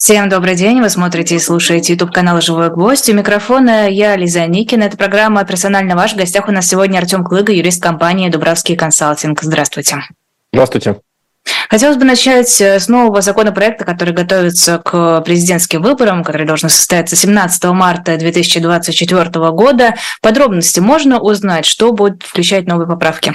Всем добрый день. Вы смотрите и слушаете YouTube канал «Живой гвоздь». У микрофона я, Лиза Никина. Это программа «Персонально ваш». В гостях у нас сегодня Артем Клыга, юрист компании «Дубравский консалтинг». Здравствуйте. Здравствуйте. Хотелось бы начать э, с нового законопроекта, который готовится к президентским выборам, который должен состояться 17 марта 2024 года. Подробности можно узнать, что будет включать новые поправки?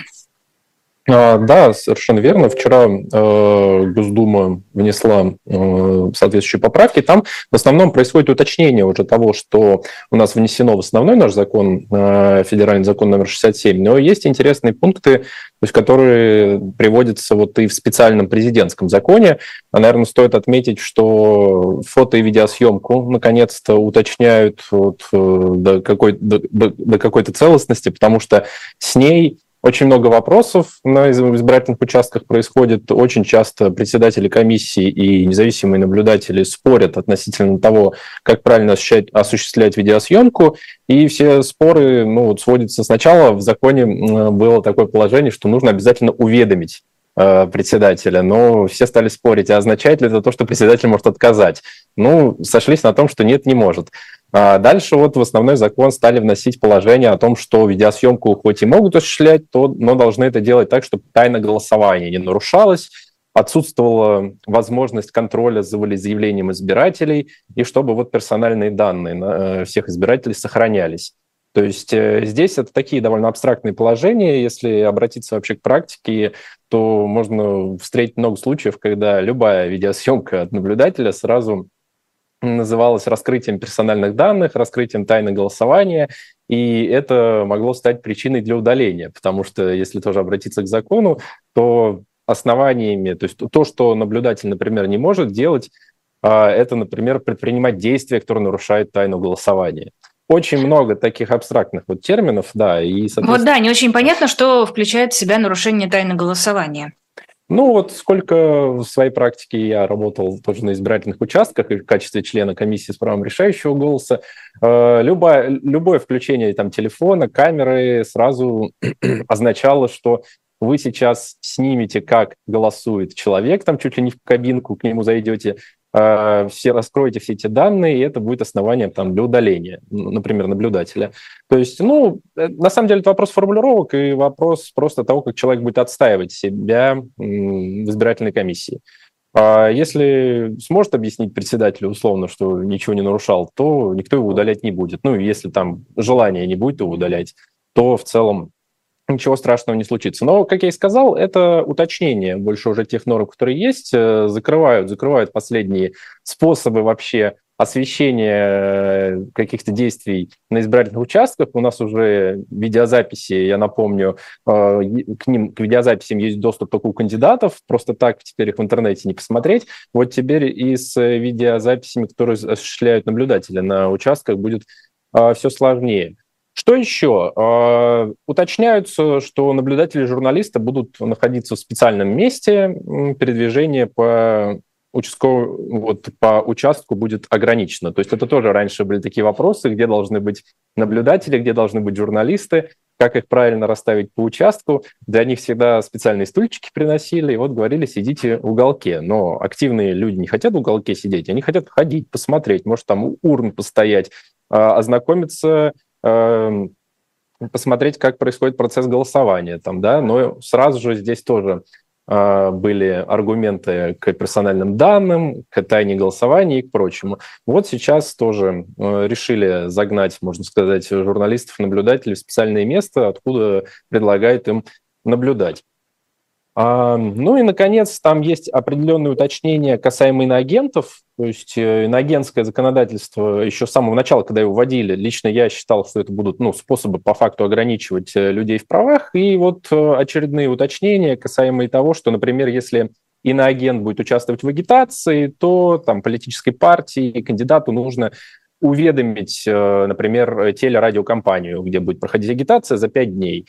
А, да, совершенно верно. Вчера э, Госдума внесла э, соответствующие поправки. Там в основном происходит уточнение уже того, что у нас внесено в основной наш закон, э, федеральный закон номер 67. Но есть интересные пункты, то есть, которые приводятся вот и в специальном президентском законе. А, наверное, стоит отметить, что фото и видеосъемку наконец-то уточняют вот, э, до, какой, до, до какой-то целостности, потому что с ней очень много вопросов на избирательных участках происходит. Очень часто председатели комиссии и независимые наблюдатели спорят относительно того, как правильно осуществлять, видеосъемку. И все споры ну, вот сводятся сначала. В законе было такое положение, что нужно обязательно уведомить э, председателя, но все стали спорить, а означает ли это то, что председатель может отказать? Ну, сошлись на том, что нет, не может. А дальше вот в основной закон стали вносить положение о том, что видеосъемку хоть и могут осуществлять, то, но должны это делать так, чтобы тайна голосования не нарушалась, отсутствовала возможность контроля за волеизъявлением избирателей, и чтобы вот персональные данные э, всех избирателей сохранялись. То есть э, здесь это такие довольно абстрактные положения. Если обратиться вообще к практике, то можно встретить много случаев, когда любая видеосъемка от наблюдателя сразу называлось раскрытием персональных данных, раскрытием тайны голосования, и это могло стать причиной для удаления, потому что если тоже обратиться к закону, то основаниями, то есть то, что наблюдатель, например, не может делать, а, это, например, предпринимать действия, которые нарушают тайну голосования. Очень много таких абстрактных вот терминов, да, и, соответственно... Вот да, не очень понятно, что включает в себя нарушение тайны голосования. Ну вот сколько в своей практике я работал тоже на избирательных участках и в качестве члена комиссии с правом решающего голоса, э, любое, любое включение там телефона, камеры сразу означало, что вы сейчас снимете, как голосует человек, там чуть ли не в кабинку к нему зайдете, все раскроете все эти данные, и это будет основанием там, для удаления, например, наблюдателя. То есть, ну, э, на самом деле это вопрос формулировок и вопрос просто того, как человек будет отстаивать себя в избирательной комиссии. А если сможет объяснить председателю условно, что ничего не нарушал, то никто его удалять не будет. Ну, если там желания не будет его удалять, то в целом ничего страшного не случится. Но, как я и сказал, это уточнение больше уже тех норм, которые есть, э, закрывают, закрывают последние способы вообще освещения э, каких-то действий на избирательных участках. У нас уже видеозаписи, я напомню, э, к ним, к видеозаписям есть доступ только у кандидатов, просто так теперь их в интернете не посмотреть. Вот теперь и с видеозаписями, которые осуществляют наблюдатели на участках, будет все сложнее. Что еще? А, уточняются, что наблюдатели и журналисты будут находиться в специальном месте, передвижение по участковому, вот, по участку будет ограничено. То есть это тоже раньше были такие вопросы, где должны быть наблюдатели, где должны быть журналисты, как их правильно расставить по участку. Для них всегда специальные стульчики приносили, и вот говорили, сидите в уголке. Но активные люди не хотят в уголке сидеть, они хотят ходить, посмотреть, может, там у урн постоять, а, ознакомиться посмотреть, как происходит процесс голосования там, да, но сразу же здесь тоже э, были аргументы к персональным данным, к тайне голосования и к прочему. Вот сейчас тоже э, решили загнать, можно сказать, журналистов, наблюдателей в специальное место, откуда предлагают им наблюдать. А, ну и, наконец, там есть определенные уточнения касаемо иноагентов. То есть э, иноагентское законодательство еще с самого начала, когда его вводили, лично я считал, что это будут ну, способы по факту ограничивать э, людей в правах. И вот э, очередные уточнения касаемо того, что, например, если иноагент будет участвовать в агитации, то там политической партии кандидату нужно уведомить, например, телерадиокомпанию, где будет проходить агитация за пять дней.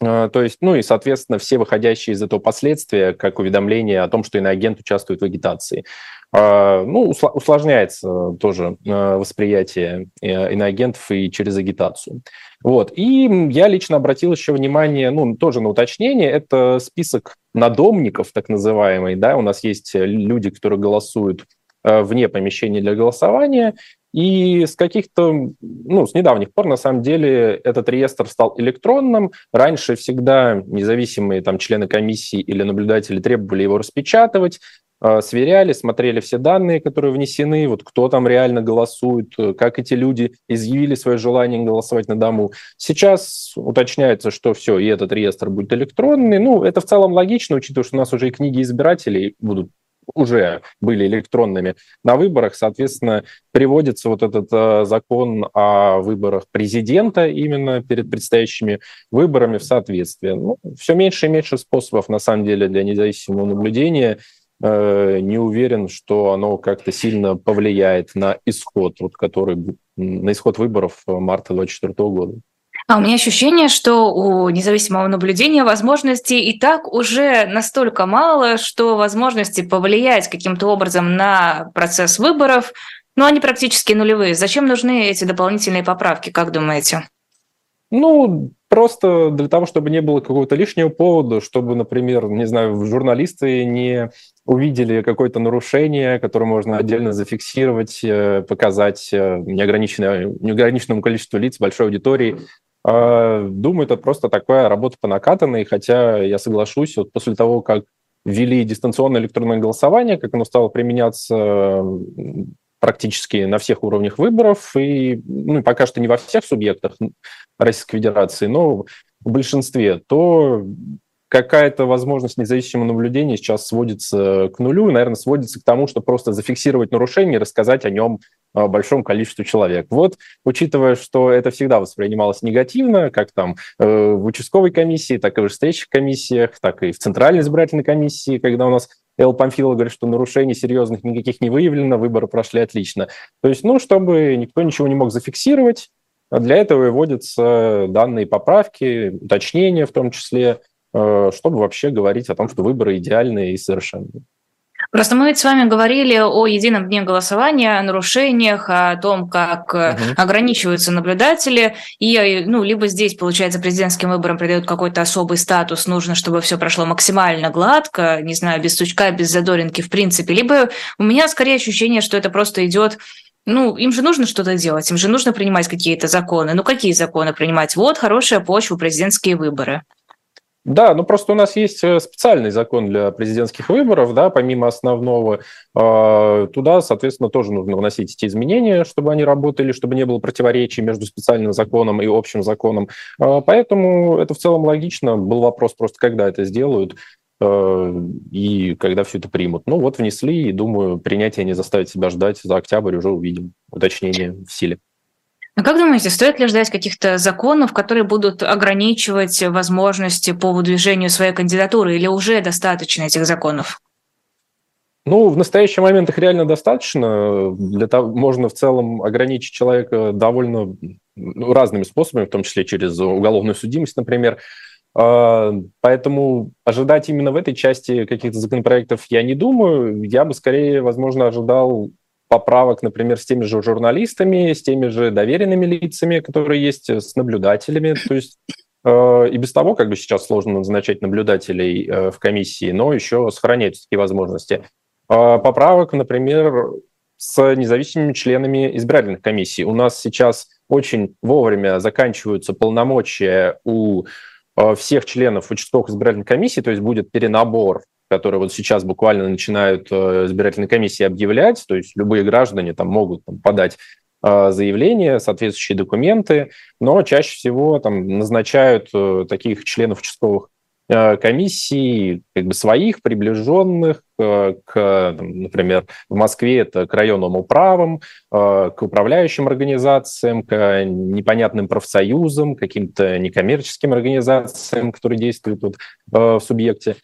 А, То есть, ну и, соответственно, все выходящие из этого последствия, как уведомление о том, что иноагент участвует в агитации. Ну, усложняется тоже восприятие иноагентов и через агитацию. Вот. И я лично обратил еще внимание, ну, тоже на уточнение, это список надомников, так называемый, да, у нас есть люди, которые голосуют э, вне помещения для голосования, и с каких-то, ну, с недавних пор, на самом деле, этот реестр стал электронным. Раньше всегда независимые там члены комиссии или наблюдатели требовали его распечатывать. А, сверяли, смотрели все данные, которые внесены, вот кто там реально голосует, э, как эти люди изъявили свое желание голосовать на дому. Сейчас уточняется, что все, и этот реестр будет электронный. Ну, это в целом логично, учитывая, что у нас уже и книги избирателей будут уже были электронными на выборах, соответственно, приводится вот этот э, закон о выборах президента именно перед предстоящими выборами в соответствие. Ну, все меньше и меньше способов, на самом деле, для независимого наблюдения – Э, не уверен, что оно как-то сильно повлияет на исход, вот, который, на исход выборов марта 2024 года. А у меня ощущение, что у независимого наблюдения возможностей и так уже настолько мало, что возможности повлиять каким-то образом на процесс выборов, ну, они практически нулевые. Зачем нужны эти дополнительные поправки, как думаете? Ну, просто для того, чтобы не было какого-то лишнего повода, чтобы, например, не знаю, журналисты не увидели какое-то нарушение, которое можно отдельно зафиксировать, э, показать э, неограниченному количеству лиц, большой аудитории. А, думаю, это просто такая работа по накатанной, хотя я соглашусь, вот после того, как ввели дистанционное электронное голосование, как оно стало применяться практически на всех уровнях выборов, и ну, пока что не во всех субъектах Российской Федерации, но в большинстве, то какая-то возможность независимого наблюдения сейчас сводится к нулю, и, наверное, сводится к тому, что просто зафиксировать нарушение и рассказать о нем а, большому количеству человек. Вот, учитывая, что это всегда воспринималось негативно, как там э, в участковой комиссии, так и в встречных комиссиях, так и в Центральной избирательной комиссии, когда у нас Эл Памфилов говорит, что нарушений серьезных никаких не выявлено, выборы прошли отлично. То есть, ну, чтобы никто ничего не мог зафиксировать, для этого и вводятся данные поправки, уточнения в том числе, э, чтобы вообще говорить о том, что выборы идеальные и совершенные. Просто мы ведь с вами говорили о едином дне голосования, о нарушениях, о том, как угу. ограничиваются наблюдатели. И ну, либо здесь, получается, президентским выборам придают какой-то особый статус, нужно, чтобы все прошло максимально гладко, не знаю, без сучка, без задоринки в принципе. Либо у меня скорее ощущение, что это просто идет ну, им же нужно что-то делать, им же нужно принимать какие-то законы. Ну, какие законы принимать? Вот хорошая почва, президентские выборы. Да, ну просто у нас есть э, специальный закон для президентских выборов, да, помимо основного. А, туда, соответственно, тоже нужно вносить эти изменения, чтобы они работали, чтобы не было противоречий между специальным законом и общим законом. А, поэтому это в целом логично. Был вопрос просто, когда это сделают э, и когда все это примут. Ну вот внесли, и думаю, принятие не заставит себя ждать. За октябрь уже увидим уточнение в силе. А как думаете, стоит ли ждать каких-то законов, которые будут ограничивать возможности по выдвижению своей кандидатуры, или уже достаточно этих законов? Ну, в настоящий момент их реально достаточно. Для того, можно в целом ограничить человека довольно ну, разными способами, в том числе через уголовную судимость, например. А, поэтому ожидать именно в этой части каких-то законопроектов я не думаю. Я бы скорее, возможно, ожидал поправок, например, с теми же журналистами, с теми же доверенными лицами, которые есть, с наблюдателями. То есть э, и без того, как бы сейчас сложно назначать наблюдателей э, в комиссии, но еще сохраняются такие возможности. Э, поправок, например, с независимыми членами избирательных комиссий. У нас сейчас очень вовремя заканчиваются полномочия у всех членов участковых избирательных комиссий, то есть будет перенабор которые вот сейчас буквально начинают э, избирательные комиссии объявлять, то есть любые граждане там могут там, подать э, заявления, соответствующие документы, но чаще всего там назначают э, таких членов участковых комиссий, как бы своих, приближенных к, например, в Москве это к районным управам, к управляющим организациям, к непонятным профсоюзам, каким-то некоммерческим организациям, которые действуют вот в субъекте.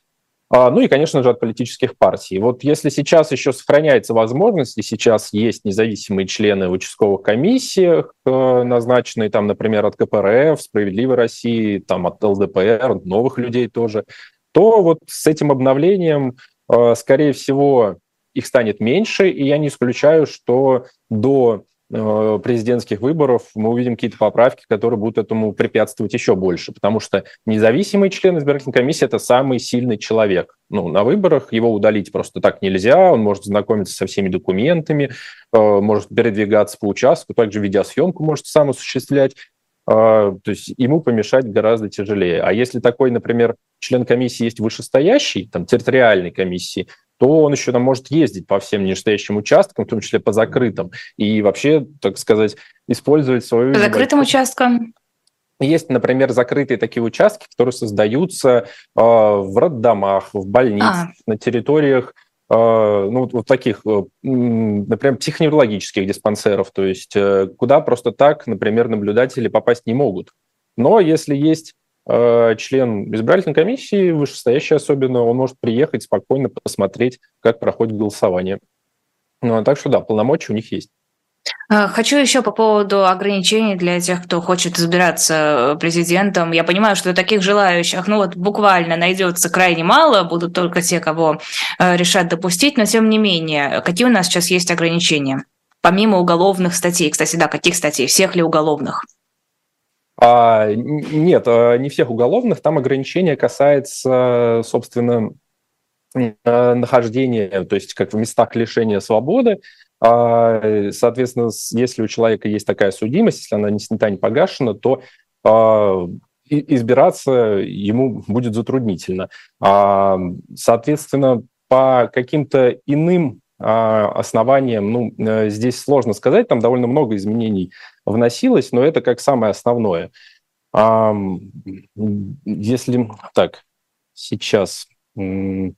А, ну и, конечно же, от политических партий. Вот если сейчас еще сохраняется возможность, и сейчас есть независимые члены в участковых комиссиях, э, назначенные там, например, от КПРФ, Справедливой России, там от ЛДПР, новых людей тоже, то вот с этим обновлением, э, скорее всего, их станет меньше, и я не исключаю, что до президентских выборов мы увидим какие-то поправки, которые будут этому препятствовать еще больше, потому что независимый член избирательной комиссии – это самый сильный человек. Ну, на выборах его удалить просто так нельзя, он может знакомиться со всеми документами, э, может передвигаться по участку, также видеосъемку может сам осуществлять, э, то есть ему помешать гораздо тяжелее. А если такой, например, член комиссии есть вышестоящий, там, территориальной комиссии, то он еще там может ездить по всем нижестоящим участкам, в том числе по закрытым, и вообще, так сказать, использовать свою... По закрытым участкам? Есть, например, закрытые такие участки, которые создаются э, в роддомах, в больницах, а. на территориях э, ну, вот таких, э, например, психоневрологических диспансеров, то есть э, куда просто так, например, наблюдатели попасть не могут. Но если есть член избирательной комиссии, вышестоящий особенно, он может приехать спокойно посмотреть, как проходит голосование. Ну, а так что да, полномочия у них есть. Э, хочу еще по поводу ограничений для тех, кто хочет избираться э, президентом. Я понимаю, что таких желающих, ну вот буквально найдется крайне мало, будут только те, кого решат допустить, но тем не менее, какие у нас сейчас есть ограничения? Помимо уголовных статей, кстати, да, каких статей? Всех ли уголовных? А, нет, а, не всех уголовных. Там ограничение касается, собственно, э, нахождения, то есть как в местах лишения свободы. А, соответственно, если у человека есть такая судимость, если она не снята, не погашена, то а, избираться ему будет затруднительно. Соответственно, по каким-то иным основаниям, ну, э, здесь сложно сказать, там довольно много изменений вносилось, но это как самое основное. Если так, сейчас... Ну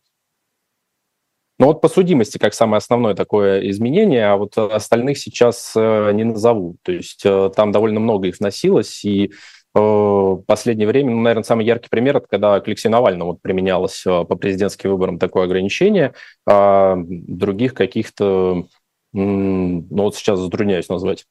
вот по судимости как самое основное такое изменение, а вот остальных сейчас э, не назову. То есть э, там довольно много их вносилось, и в последнее время, ну, наверное, самый яркий пример, это когда к Алексею Навальному вот применялось по президентским выборам такое ограничение, а других каких-то, ну вот сейчас затрудняюсь назвать.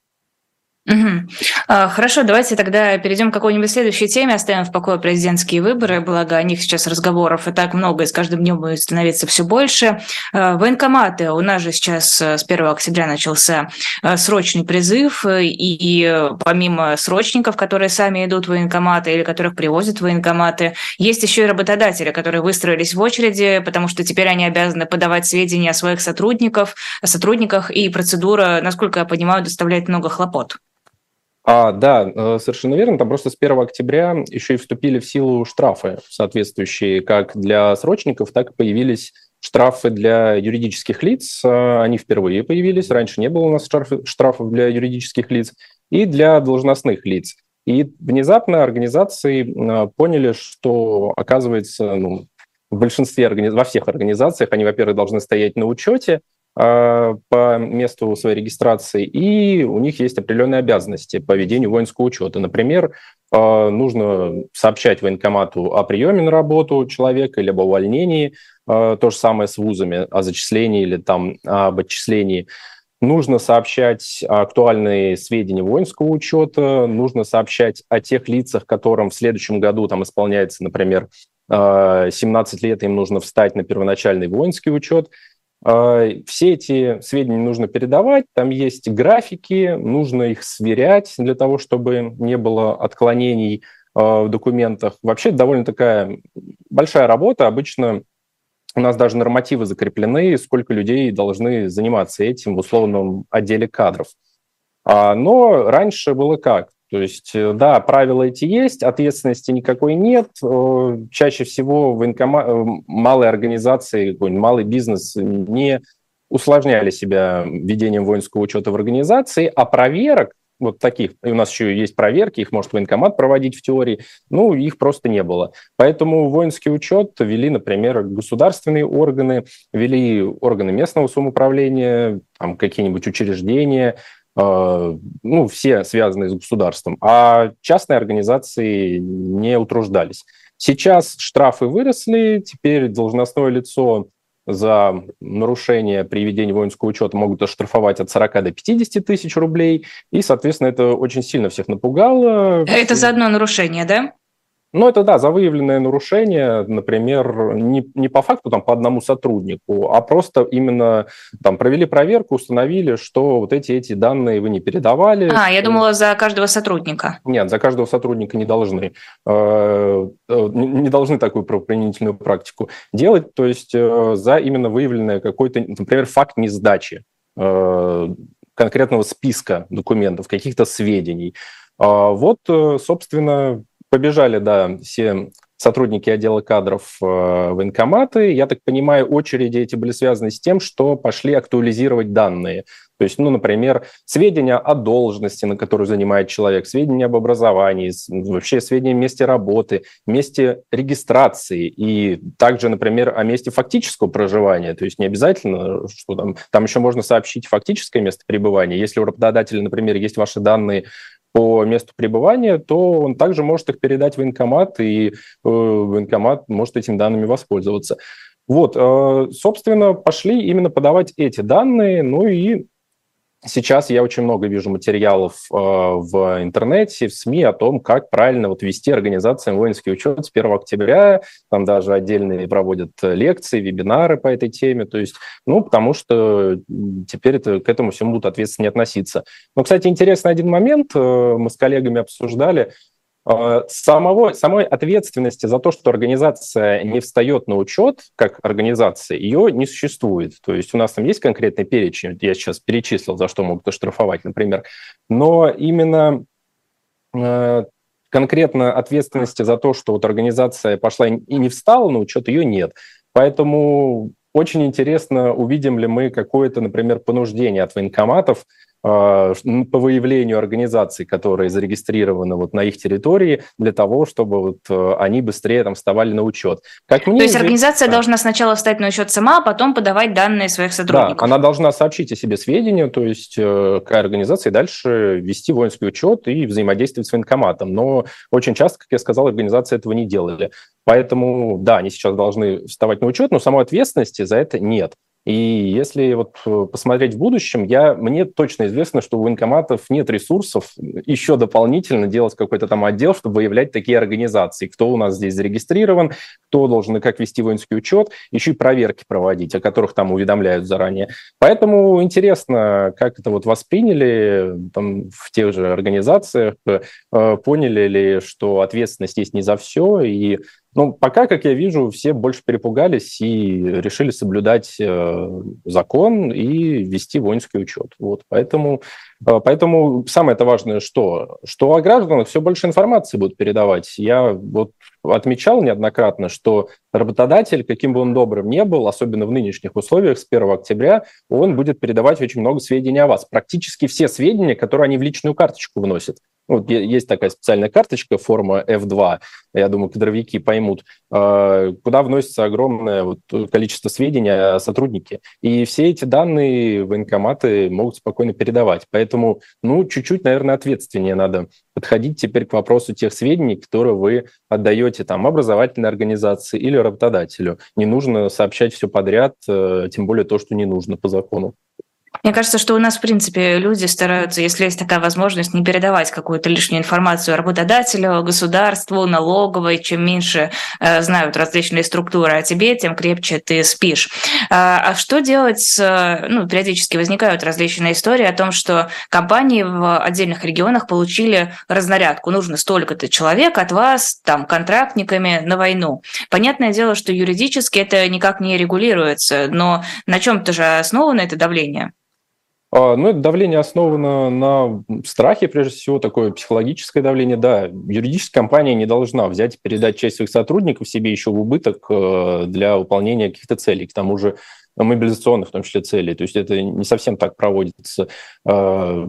Угу. Хорошо, давайте тогда перейдем к какой-нибудь следующей теме, оставим в покое президентские выборы, благо о них сейчас разговоров и так много, и с каждым днем будет становиться все больше. А, военкоматы, у нас же сейчас э, с 1 октября начался э, срочный призыв, и помимо срочников, которые сами идут в военкоматы или которых привозят в военкоматы, есть еще и работодатели, которые выстроились в очереди, потому что теперь они обязаны подавать сведения о своих сотрудников, о сотрудниках, и процедура, насколько я понимаю, доставляет много хлопот. А, да, э, совершенно верно. Там просто с 1 октября еще и вступили в силу штрафы, соответствующие как для срочников, так и появились штрафы для юридических лиц. Э, они впервые появились. Раньше не было у нас штрафов для юридических лиц и для должностных лиц. И внезапно организации э, поняли, что, оказывается, ну, в большинстве, во всех организациях они, во-первых, должны стоять на учете – по месту своей регистрации, и у них есть определенные обязанности по ведению воинского учета. Например, а, нужно сообщать военкомату о приеме на работу человека или об увольнении, а, то же самое с вузами, о зачислении или там об отчислении. Нужно сообщать актуальные сведения воинского учета, нужно сообщать о тех лицах, которым в следующем году там исполняется, например, 17 лет, им нужно встать на первоначальный воинский учет – а, все эти сведения нужно передавать, там есть графики, нужно их сверять для того, чтобы не было отклонений а, в документах. Вообще довольно такая большая работа. Обычно у нас даже нормативы закреплены, сколько людей должны заниматься этим в условном отделе кадров. А, но раньше было как? То есть, э, да, правила эти есть, ответственности никакой нет. Э, чаще всего военкома... Э, малые организации, малый бизнес не усложняли себя ведением воинского учета в организации, а проверок вот таких, и у нас еще есть проверки, их может военкомат проводить в теории, ну, их просто не было. Поэтому воинский учет вели, например, государственные органы, вели органы местного самоуправления, там какие-нибудь учреждения, ну, все связанные с государством, а частные организации не утруждались. Сейчас штрафы выросли, теперь должностное лицо за нарушение при ведении воинского учета могут оштрафовать от 40 до 50 тысяч рублей. И, соответственно, это очень сильно всех напугало. Это за одно нарушение, да? Ну, это да, за выявленное нарушение, например, не, не по факту там по одному сотруднику, а просто именно там провели проверку, установили, что вот эти эти данные вы не передавали. А, я думала, за каждого сотрудника. Нет, за каждого сотрудника не должны. Э, э, не должны такую правоприменительную практику делать, то есть э, за именно выявленное какой-то, например, факт несдачи конкретного списка документов, каких-то сведений. А вот, собственно, побежали, да, все сотрудники отдела кадров э, в военкоматы. Я так понимаю, очереди эти были связаны с тем, что пошли актуализировать данные. То есть, ну, например, сведения о должности, на которую занимает человек, сведения об образовании, вообще сведения о месте работы, месте регистрации и также, например, о месте фактического проживания. То есть не обязательно, что там, там еще можно сообщить фактическое место пребывания. Если у работодателя, например, есть ваши данные по месту пребывания, то он также может их передать в военкомат, и э, военкомат может этими данными воспользоваться. Вот, э, собственно, пошли именно подавать эти данные, ну и Сейчас я очень много вижу материалов э, в интернете, в СМИ о том, как правильно вот вести организациям воинский учет с 1 октября. Там даже отдельные проводят лекции, вебинары по этой теме. То есть, ну, потому что теперь это, к этому всему будут ответственно относиться. Но, кстати, интересный один момент э, мы с коллегами обсуждали – самого, самой ответственности за то, что организация не встает на учет как организация, ее не существует. То есть у нас там есть конкретный перечень, я сейчас перечислил, за что могут оштрафовать, например, но именно э, конкретно ответственности за то, что вот организация пошла и не встала на учет, ее нет. Поэтому очень интересно, увидим ли мы какое-то, например, понуждение от военкоматов а, по выявлению организаций, которые зарегистрированы вот на их территории, для того, чтобы вот э, они быстрее там вставали на учет. Как мне То есть организация да. должна сначала встать на учет сама, а потом подавать данные своих сотрудников? Да, она должна сообщить о себе сведения, то есть э, к организации дальше вести воинский учет и взаимодействовать с военкоматом. Но очень часто, как я сказал, организации этого не делали. Поэтому, да, они сейчас должны вставать на учет, но самой ответственности за это нет. И если вот э, посмотреть в будущем, я, мне точно известно, что у военкоматов нет ресурсов еще дополнительно делать какой-то там отдел, чтобы выявлять такие организации, кто у нас здесь зарегистрирован, кто должен и как вести воинский учет, еще и проверки проводить, о которых там уведомляют заранее. Поэтому интересно, как это вот восприняли там, в тех же организациях, э, поняли ли, что ответственность есть не за все, и ну, пока, как я вижу, все больше перепугались и решили соблюдать э, закон и вести воинский учет. Вот, поэтому, э, поэтому самое это важное, что, что о гражданах все больше информации будут передавать. Я вот отмечал неоднократно, что работодатель, каким бы он добрым ни был, особенно в нынешних условиях с 1 октября, он будет передавать очень много сведений о вас. Практически все сведения, которые они в личную карточку вносят. Вот есть такая специальная карточка, форма F2, я думаю, кадровики поймут, а, куда вносится огромное количество сведений о сотруднике. И все эти данные военкоматы могут спокойно передавать. Поэтому, ну, чуть-чуть, наверное, ответственнее надо подходить теперь к вопросу тех сведений, которые вы отдаете там образовательной организации или работодателю. Не нужно сообщать все подряд, э, тем более то, что не нужно по закону. Мне кажется, что у нас, в принципе, люди стараются, если есть такая возможность, не передавать какую-то лишнюю информацию работодателю, государству, налоговой. Чем меньше э, знают различные структуры о тебе, тем крепче ты спишь. А, а что делать с... Ну, периодически возникают различные истории о том, что компании в отдельных регионах получили разнарядку. Нужно столько-то человек от вас, там, контрактниками на войну. Понятное дело, что юридически это никак не регулируется, но на чем-то же основано это давление? А, ну, это давление основано на страхе, прежде всего, такое психологическое давление. Да, юридическая компания не должна взять и передать часть своих сотрудников себе еще в убыток э, для выполнения каких-то целей, к тому же мобилизационных, в том числе, целей. То есть это не совсем так проводится. А,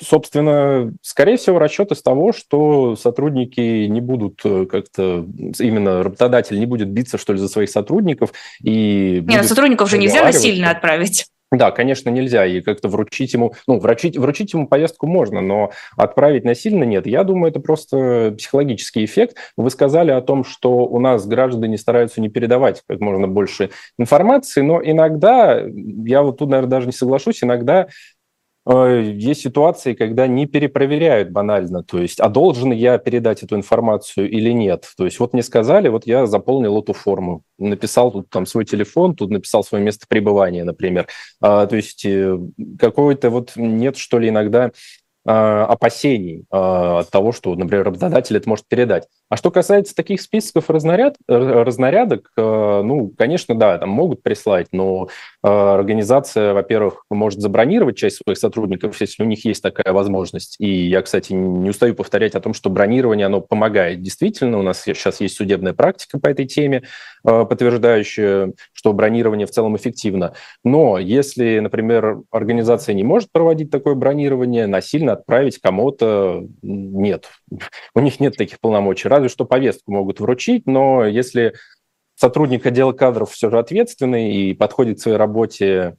собственно, скорее всего, расчет из того, что сотрудники не будут э, как-то, именно работодатель не будет биться, что ли, за своих сотрудников. И Нет, сотрудников же нельзя насильно отправить. Да, конечно, нельзя. И как-то вручить ему, ну, вручить, вручить ему повестку можно, но отправить насильно нет. Я думаю, это просто психологический эффект. Вы сказали о том, что у нас граждане стараются не передавать как можно больше информации, но иногда, я вот тут, наверное, даже не соглашусь, иногда есть ситуации, когда не перепроверяют банально, то есть, а должен я передать эту информацию или нет. То есть вот мне сказали, вот я заполнил эту форму, написал тут там свой телефон, тут написал свое место пребывания, например. А, то есть э, какой-то вот нет, что ли, иногда опасений а, от того, что, например, работодатель это может передать. А что касается таких списков разнаряд, разнарядок, а, ну, конечно, да, там могут прислать, но организация, во-первых, может забронировать часть своих сотрудников, если у них есть такая возможность. И я, кстати, не устаю повторять о том, что бронирование, оно помогает. Действительно, у нас сейчас есть судебная практика по этой теме, подтверждающая, что бронирование в целом эффективно. Но если, например, организация не может проводить такое бронирование, насильно отправить кому-то нет. У них нет таких полномочий. Разве что повестку могут вручить, но если сотрудник отдела кадров все же ответственный и подходит к своей работе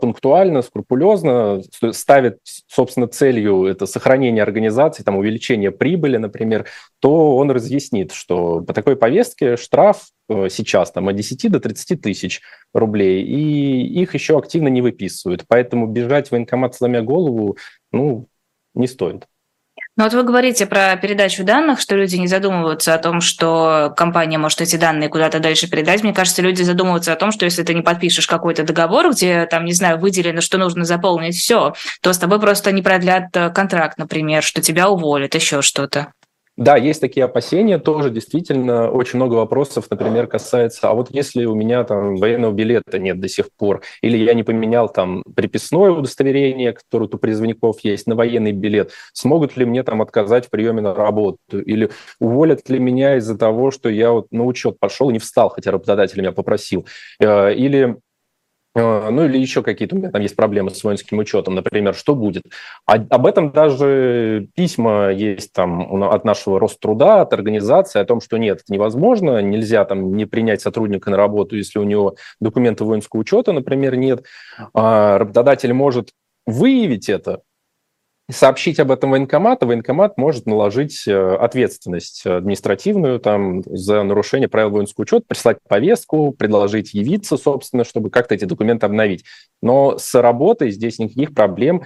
пунктуально, скрупулезно, ставит, собственно, целью это сохранение организации, там, увеличение прибыли, например, то он разъяснит, что по такой повестке штраф э, сейчас там, от 10 до 30 тысяч рублей, и их еще активно не выписывают. Поэтому бежать в военкомат, сломя голову, ну, не стоит. Ну вот вы говорите про передачу данных, что люди не задумываются о том, что компания может эти данные куда-то дальше передать. Мне кажется, люди задумываются о том, что если ты не подпишешь какой-то договор, где там, не знаю, выделено, что нужно заполнить все, то с тобой просто не продлят э, контракт, например, что тебя уволят, еще что-то. Да, есть такие опасения тоже, действительно, очень много вопросов, например, касается, а вот если у меня там военного билета нет до сих пор, или я не поменял там приписное удостоверение, которое у призывников есть, на военный билет, смогут ли мне там отказать в приеме на работу, или уволят ли меня из-за того, что я вот на учет пошел и не встал, хотя работодатель меня попросил, э, или ну или еще какие-то у меня там есть проблемы с воинским учетом, например, что будет. А, об этом даже письма есть там от нашего Роструда, от организации, о том, что нет, это невозможно, нельзя там не принять сотрудника на работу, если у него документы воинского учета, например, нет. А, работодатель может выявить это, сообщить об этом военкомату, военкомат может наложить э, ответственность административную там, за нарушение правил воинского учета, прислать повестку, предложить явиться, собственно, чтобы как-то эти документы обновить. Но с работой здесь никаких проблем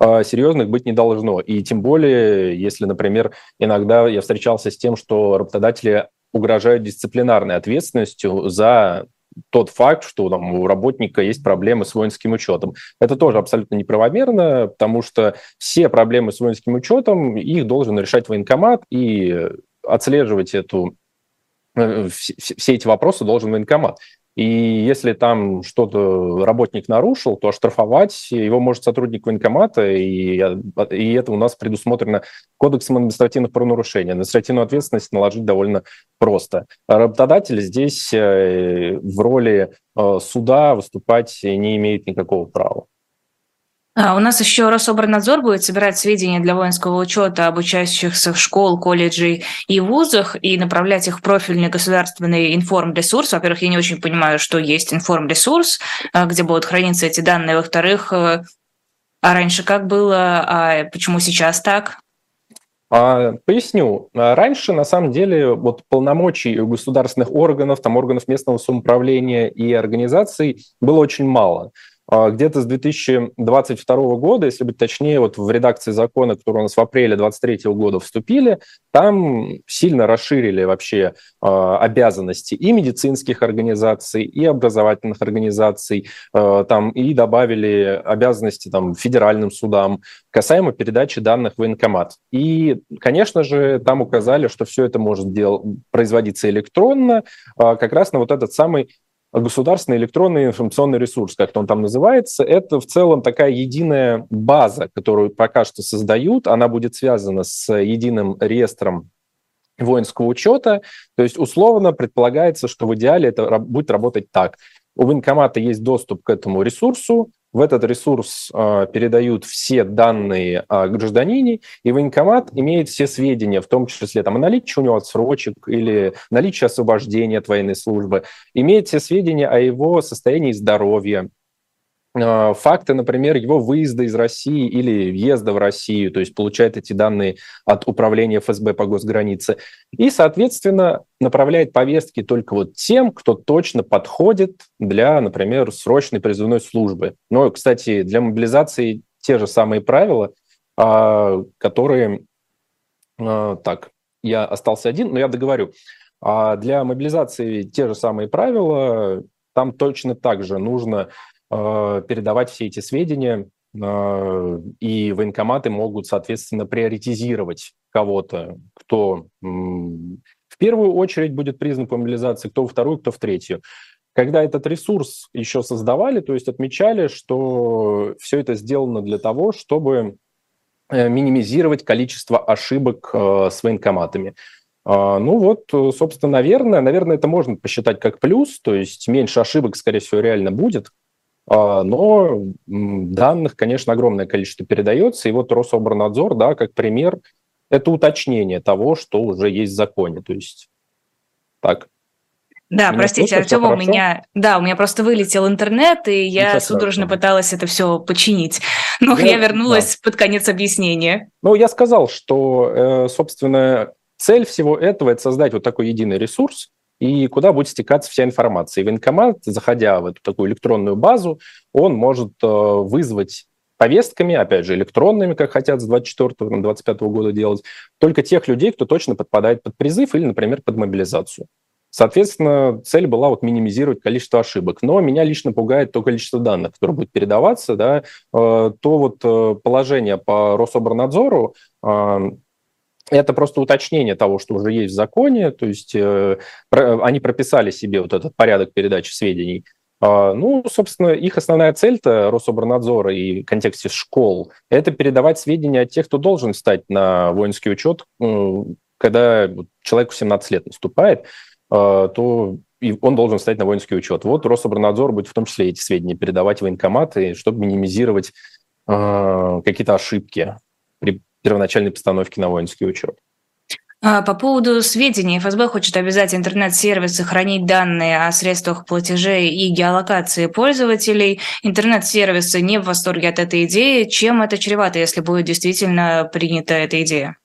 э, серьезных быть не должно. И тем более, если, например, иногда я встречался с тем, что работодатели угрожают дисциплинарной ответственностью за тот факт, что там, у работника есть проблемы с воинским учетом. Это тоже абсолютно неправомерно, потому что все проблемы с воинским учетом, их должен решать военкомат, и отслеживать эту, э, все эти вопросы должен военкомат. И если там что-то работник нарушил, то оштрафовать его может сотрудник военкомата, и, и это у нас предусмотрено Кодексом административных правонарушений. Административную ответственность наложить довольно просто. Работодатель здесь э, в роли э, суда выступать не имеет никакого права. А, у нас еще Рособорнадзор будет собирать сведения для воинского учета об учащихся в школ, колледжей и вузах и направлять их в профильный государственный информресурс. Во-первых, я не очень понимаю, что есть информресурс, а, где будут храниться эти данные. Во-вторых, э, а раньше как было, а почему сейчас так? А, поясню. Раньше, на самом деле, вот полномочий государственных органов, там, органов местного самоуправления и организаций было очень мало. А, где-то с 2022 года, если быть точнее, вот в редакции закона, который у нас в апреле 2023 года вступили, там сильно расширили вообще э, обязанности и медицинских организаций, и образовательных организаций, э, там, и добавили обязанности там, федеральным судам касаемо передачи данных в военкомат. И, конечно же, там указали, что все это может дел- производиться электронно, как раз на вот этот самый государственный электронный информационный ресурс, как он там называется, это в целом такая единая база, которую пока что создают. Она будет связана с единым реестром воинского учета. То есть условно предполагается, что в идеале это будет работать так. У военкомата есть доступ к этому ресурсу, в этот ресурс э, передают все данные о гражданине, и военкомат имеет все сведения, в том числе там, о наличии у него отсрочек или наличии освобождения от военной службы, имеет все сведения о его состоянии здоровья, а, факты, например, его выезда из России или въезда в Россию, то есть получает эти данные от управления ФСБ по госгранице, и, соответственно, направляет повестки только вот тем, кто точно подходит для, например, срочной призывной службы. Но, кстати, для мобилизации те же самые правила, а, которые... А, так, я остался один, но я договорю. Для мобилизации те же самые правила, там точно так же нужно передавать все эти сведения, э, и военкоматы могут, соответственно, приоритизировать кого-то, кто в первую очередь будет признан по мобилизации, кто во вторую, кто в третью. Когда этот ресурс еще создавали, то есть отмечали, что все это сделано для того, чтобы э, минимизировать количество ошибок с военкоматами. Ну вот, собственно, наверное, наверное, это можно посчитать как плюс, то есть меньше ошибок, скорее всего, реально будет, но данных, конечно, огромное количество передается. И вот Рособорнадзор, да, как пример, это уточнение того, что уже есть в законе. То есть так. Да, меня простите, Артем, у меня, да, у меня просто вылетел интернет, и я Ничего судорожно страшного. пыталась это все починить. Но я, я вернулась да. под конец объяснения. Ну, я сказал, что, э, собственно, цель всего этого – это создать вот такой единый ресурс, и куда будет стекаться вся информация. И военкомат, заходя в эту такую электронную базу, он может э, вызвать повестками, опять же, электронными, как хотят с 24-25 года делать, только тех людей, кто точно подпадает под призыв или, например, под мобилизацию. Соответственно, цель была вот минимизировать количество ошибок. Но меня лично пугает то количество данных, которое будет передаваться, да, э, то вот э, положение по Рособорнадзору, это просто уточнение того, что уже есть в законе, то есть э, про, они прописали себе вот этот порядок передачи сведений. А, ну, собственно, их основная цель-то Рособорнадзора и в контексте школ – это передавать сведения от тех, кто должен стать на воинский учет, э, когда человеку 17 лет наступает, э, то и он должен стать на воинский учет. Вот Рособорнадзор будет в том числе эти сведения передавать в военкоматы, чтобы минимизировать э, какие-то ошибки при первоначальной постановки на воинский учет. А, по поводу сведений, ФСБ хочет обязать интернет-сервисы хранить данные о средствах платежей и геолокации пользователей. Интернет-сервисы не в восторге от этой идеи. Чем это чревато, если будет действительно принята эта идея?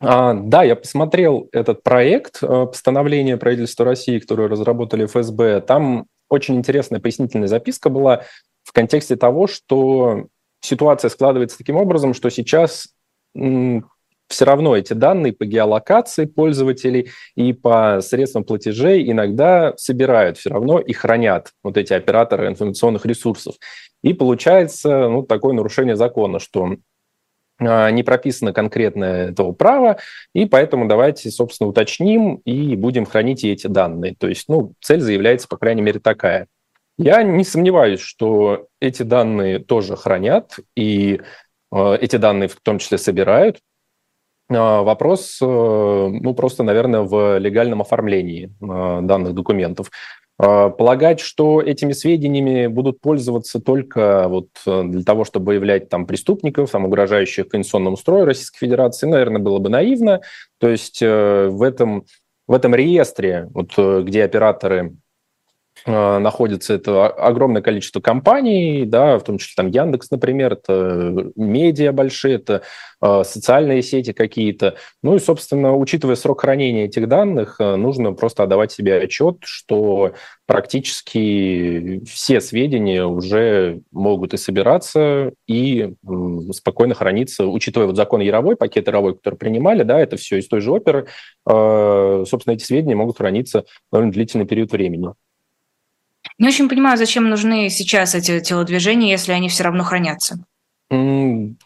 А, да, я посмотрел этот проект э, постановления правительства России, которое разработали ФСБ. Там очень интересная пояснительная записка была в контексте того, что ситуация складывается таким образом, что сейчас все равно эти данные по геолокации пользователей и по средствам платежей иногда собирают все равно и хранят вот эти операторы информационных ресурсов. И получается ну, такое нарушение закона, что а, не прописано конкретно этого права, и поэтому давайте, собственно, уточним и будем хранить и эти данные. То есть, ну, цель заявляется, по крайней мере, такая. Я не сомневаюсь, что эти данные тоже хранят, и эти данные в том числе собирают. Э, вопрос, э, ну, просто, наверное, в легальном оформлении данных документов. Полагать, что этими сведениями будут пользоваться только вот для того, чтобы выявлять там преступников, там, угрожающих конституционному строю Российской Федерации, наверное, было бы наивно. То есть в этом, в этом реестре, вот, где операторы Э, находится это огромное количество компаний, да, в том числе там Яндекс, например, это медиа большие, это э, социальные сети какие-то. Ну и, собственно, учитывая срок хранения этих данных, э, нужно просто отдавать себе отчет, что практически все сведения уже могут и собираться, и спокойно храниться, учитывая вот закон Яровой, пакет Яровой, который принимали, да, это все из той же оперы, собственно, эти сведения могут храниться довольно длительный период времени. Не очень понимаю, зачем нужны сейчас эти телодвижения, если они все равно хранятся.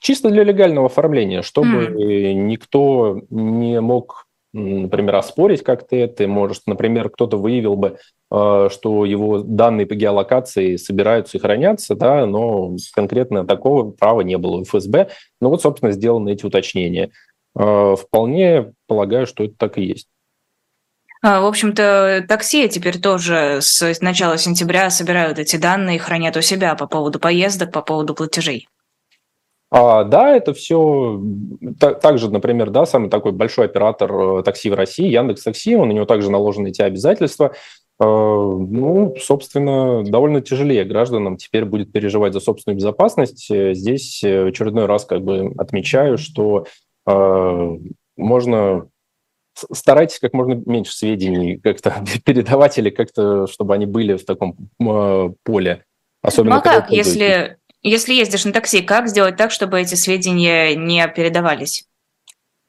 Чисто для легального оформления, чтобы mm. никто не мог, например, оспорить как-то это. Может, например, кто-то выявил бы, э, что его данные по геолокации собираются и хранятся, да, но конкретно такого права не было у ФСБ. Ну вот, собственно, сделаны эти уточнения. Э, вполне полагаю, что это так и есть. А, в общем-то, такси теперь тоже с начала сентября собирают эти данные и хранят у себя по поводу поездок, по поводу платежей. А, да, это все также, например, да, самый такой большой оператор э, такси в России, Яндекс Такси, он, у него также наложены эти обязательства. ну, собственно, довольно тяжелее гражданам теперь будет переживать за собственную безопасность. Здесь в очередной раз как бы отмечаю, что можно старайтесь как можно меньше сведений как-то передавать или как-то, чтобы они были в таком э, поле. Особенно ну а как, если, если ездишь на такси, как сделать так, чтобы эти сведения не передавались?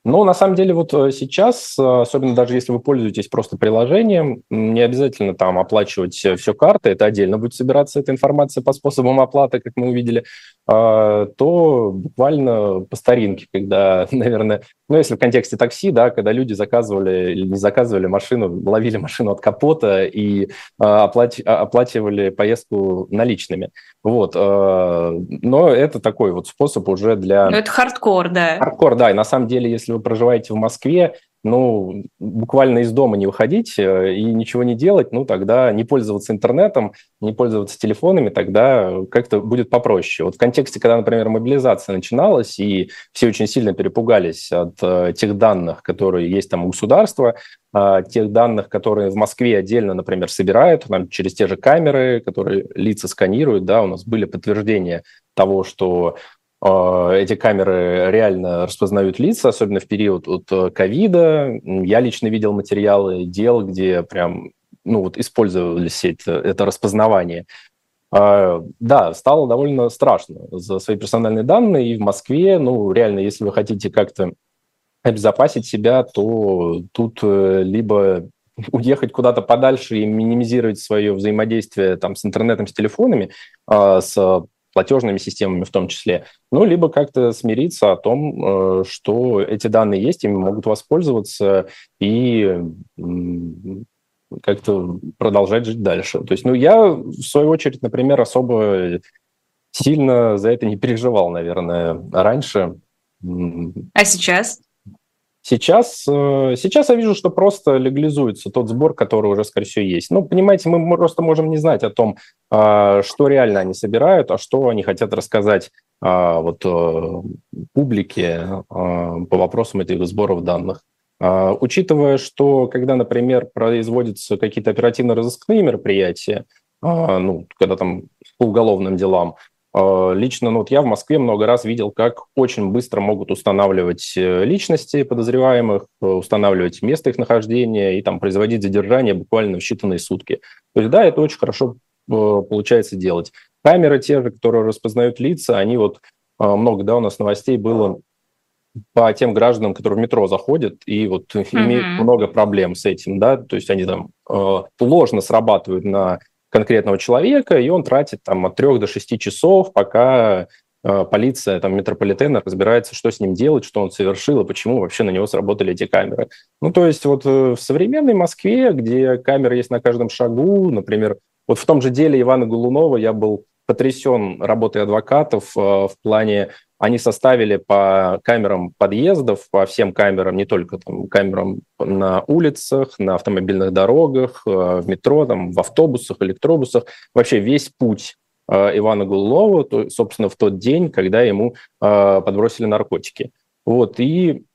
Ну, на самом деле, вот э, сейчас, э, особенно даже если вы пользуетесь просто приложением, не обязательно там оплачивать все карты, это отдельно будет собираться эта информация по способам оплаты, как мы увидели, то буквально по старинке, когда, наверное, ну, если в контексте такси, да, когда люди заказывали или не заказывали машину, ловили машину от капота и а, оплати, а, оплачивали поездку наличными. Вот. Но это такой вот способ уже для... Ну, это хардкор, да. Хардкор, да. И на самом деле, если вы проживаете в Москве, ну, буквально из дома не выходить э, и ничего не делать, ну, тогда не пользоваться интернетом, не пользоваться телефонами, тогда как-то будет попроще. Вот в контексте, когда, например, мобилизация начиналась, и все очень сильно перепугались от э, тех данных, которые есть там у государства, э, тех данных, которые в Москве отдельно, например, собирают там, через те же камеры, которые лица сканируют, да, у нас были подтверждения того, что а, эти камеры реально распознают лица, особенно в период от э, ковида. Я лично видел материалы дел, где прям ну, вот использовались это, это распознавание. А, да, стало довольно страшно за свои персональные данные. И в Москве, ну, реально, если вы хотите как-то обезопасить себя, то тут э, либо уехать куда-то подальше и минимизировать свое взаимодействие там, с интернетом, с телефонами, а, с платежными системами в том числе, ну, либо как-то смириться о том, э, что эти данные есть, ими могут воспользоваться и как-то продолжать жить дальше. То есть, ну, я, в свою очередь, например, особо сильно за это не переживал, наверное, раньше. А сейчас? Сейчас, э, сейчас я вижу, что просто легализуется тот сбор, который уже, скорее всего, есть. Ну, понимаете, мы просто можем не знать о том, а, что реально они собирают, а что они хотят рассказать а, вот, э, публике а, по вопросам этих сборов данных. Учитывая, что когда, например, производятся какие-то оперативно-розыскные мероприятия, ну, когда там по уголовным делам, лично ну, вот я в Москве много раз видел, как очень быстро могут устанавливать э, личности подозреваемых, э, устанавливать место их нахождения и там производить задержание буквально в считанные сутки. То есть да, это очень хорошо э, получается делать. Камеры те же, которые распознают лица, они вот много, да, у нас новостей было по тем гражданам, которые в метро заходят, и вот mm-hmm. имеют много проблем с этим, да, то есть они там э, ложно срабатывают на конкретного человека, и он тратит там от 3 до 6 часов, пока э, полиция там, метрополитена разбирается, что с ним делать, что он совершил и почему вообще на него сработали эти камеры. Ну, то есть вот э, в современной Москве, где камеры есть на каждом шагу, например, вот в том же деле Ивана Голунова я был потрясен работой адвокатов э, в плане они составили по камерам подъездов, по всем камерам, не только там, камерам на улицах, на автомобильных дорогах, э, в метро, там, в автобусах, электробусах, вообще весь путь э, Ивана Голунова, то, собственно, в тот день, когда ему подбросили наркотики. Вот, и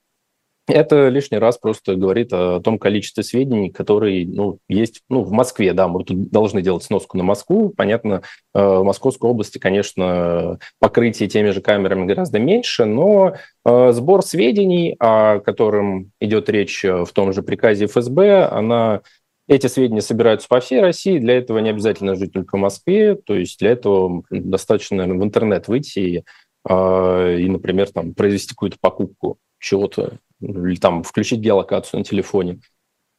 это лишний раз просто говорит о том количестве сведений, которые ну, есть ну, в Москве. Да, мы тут должны делать сноску на Москву. Понятно, э, в Московской области, конечно, покрытие теми же камерами гораздо меньше, но э, сбор сведений, о котором идет речь в том же приказе ФСБ, она эти сведения собираются по всей России, для этого не обязательно жить только в Москве, то есть для этого достаточно в интернет выйти э, и например, там, произвести какую-то покупку чего-то или там включить геолокацию на телефоне.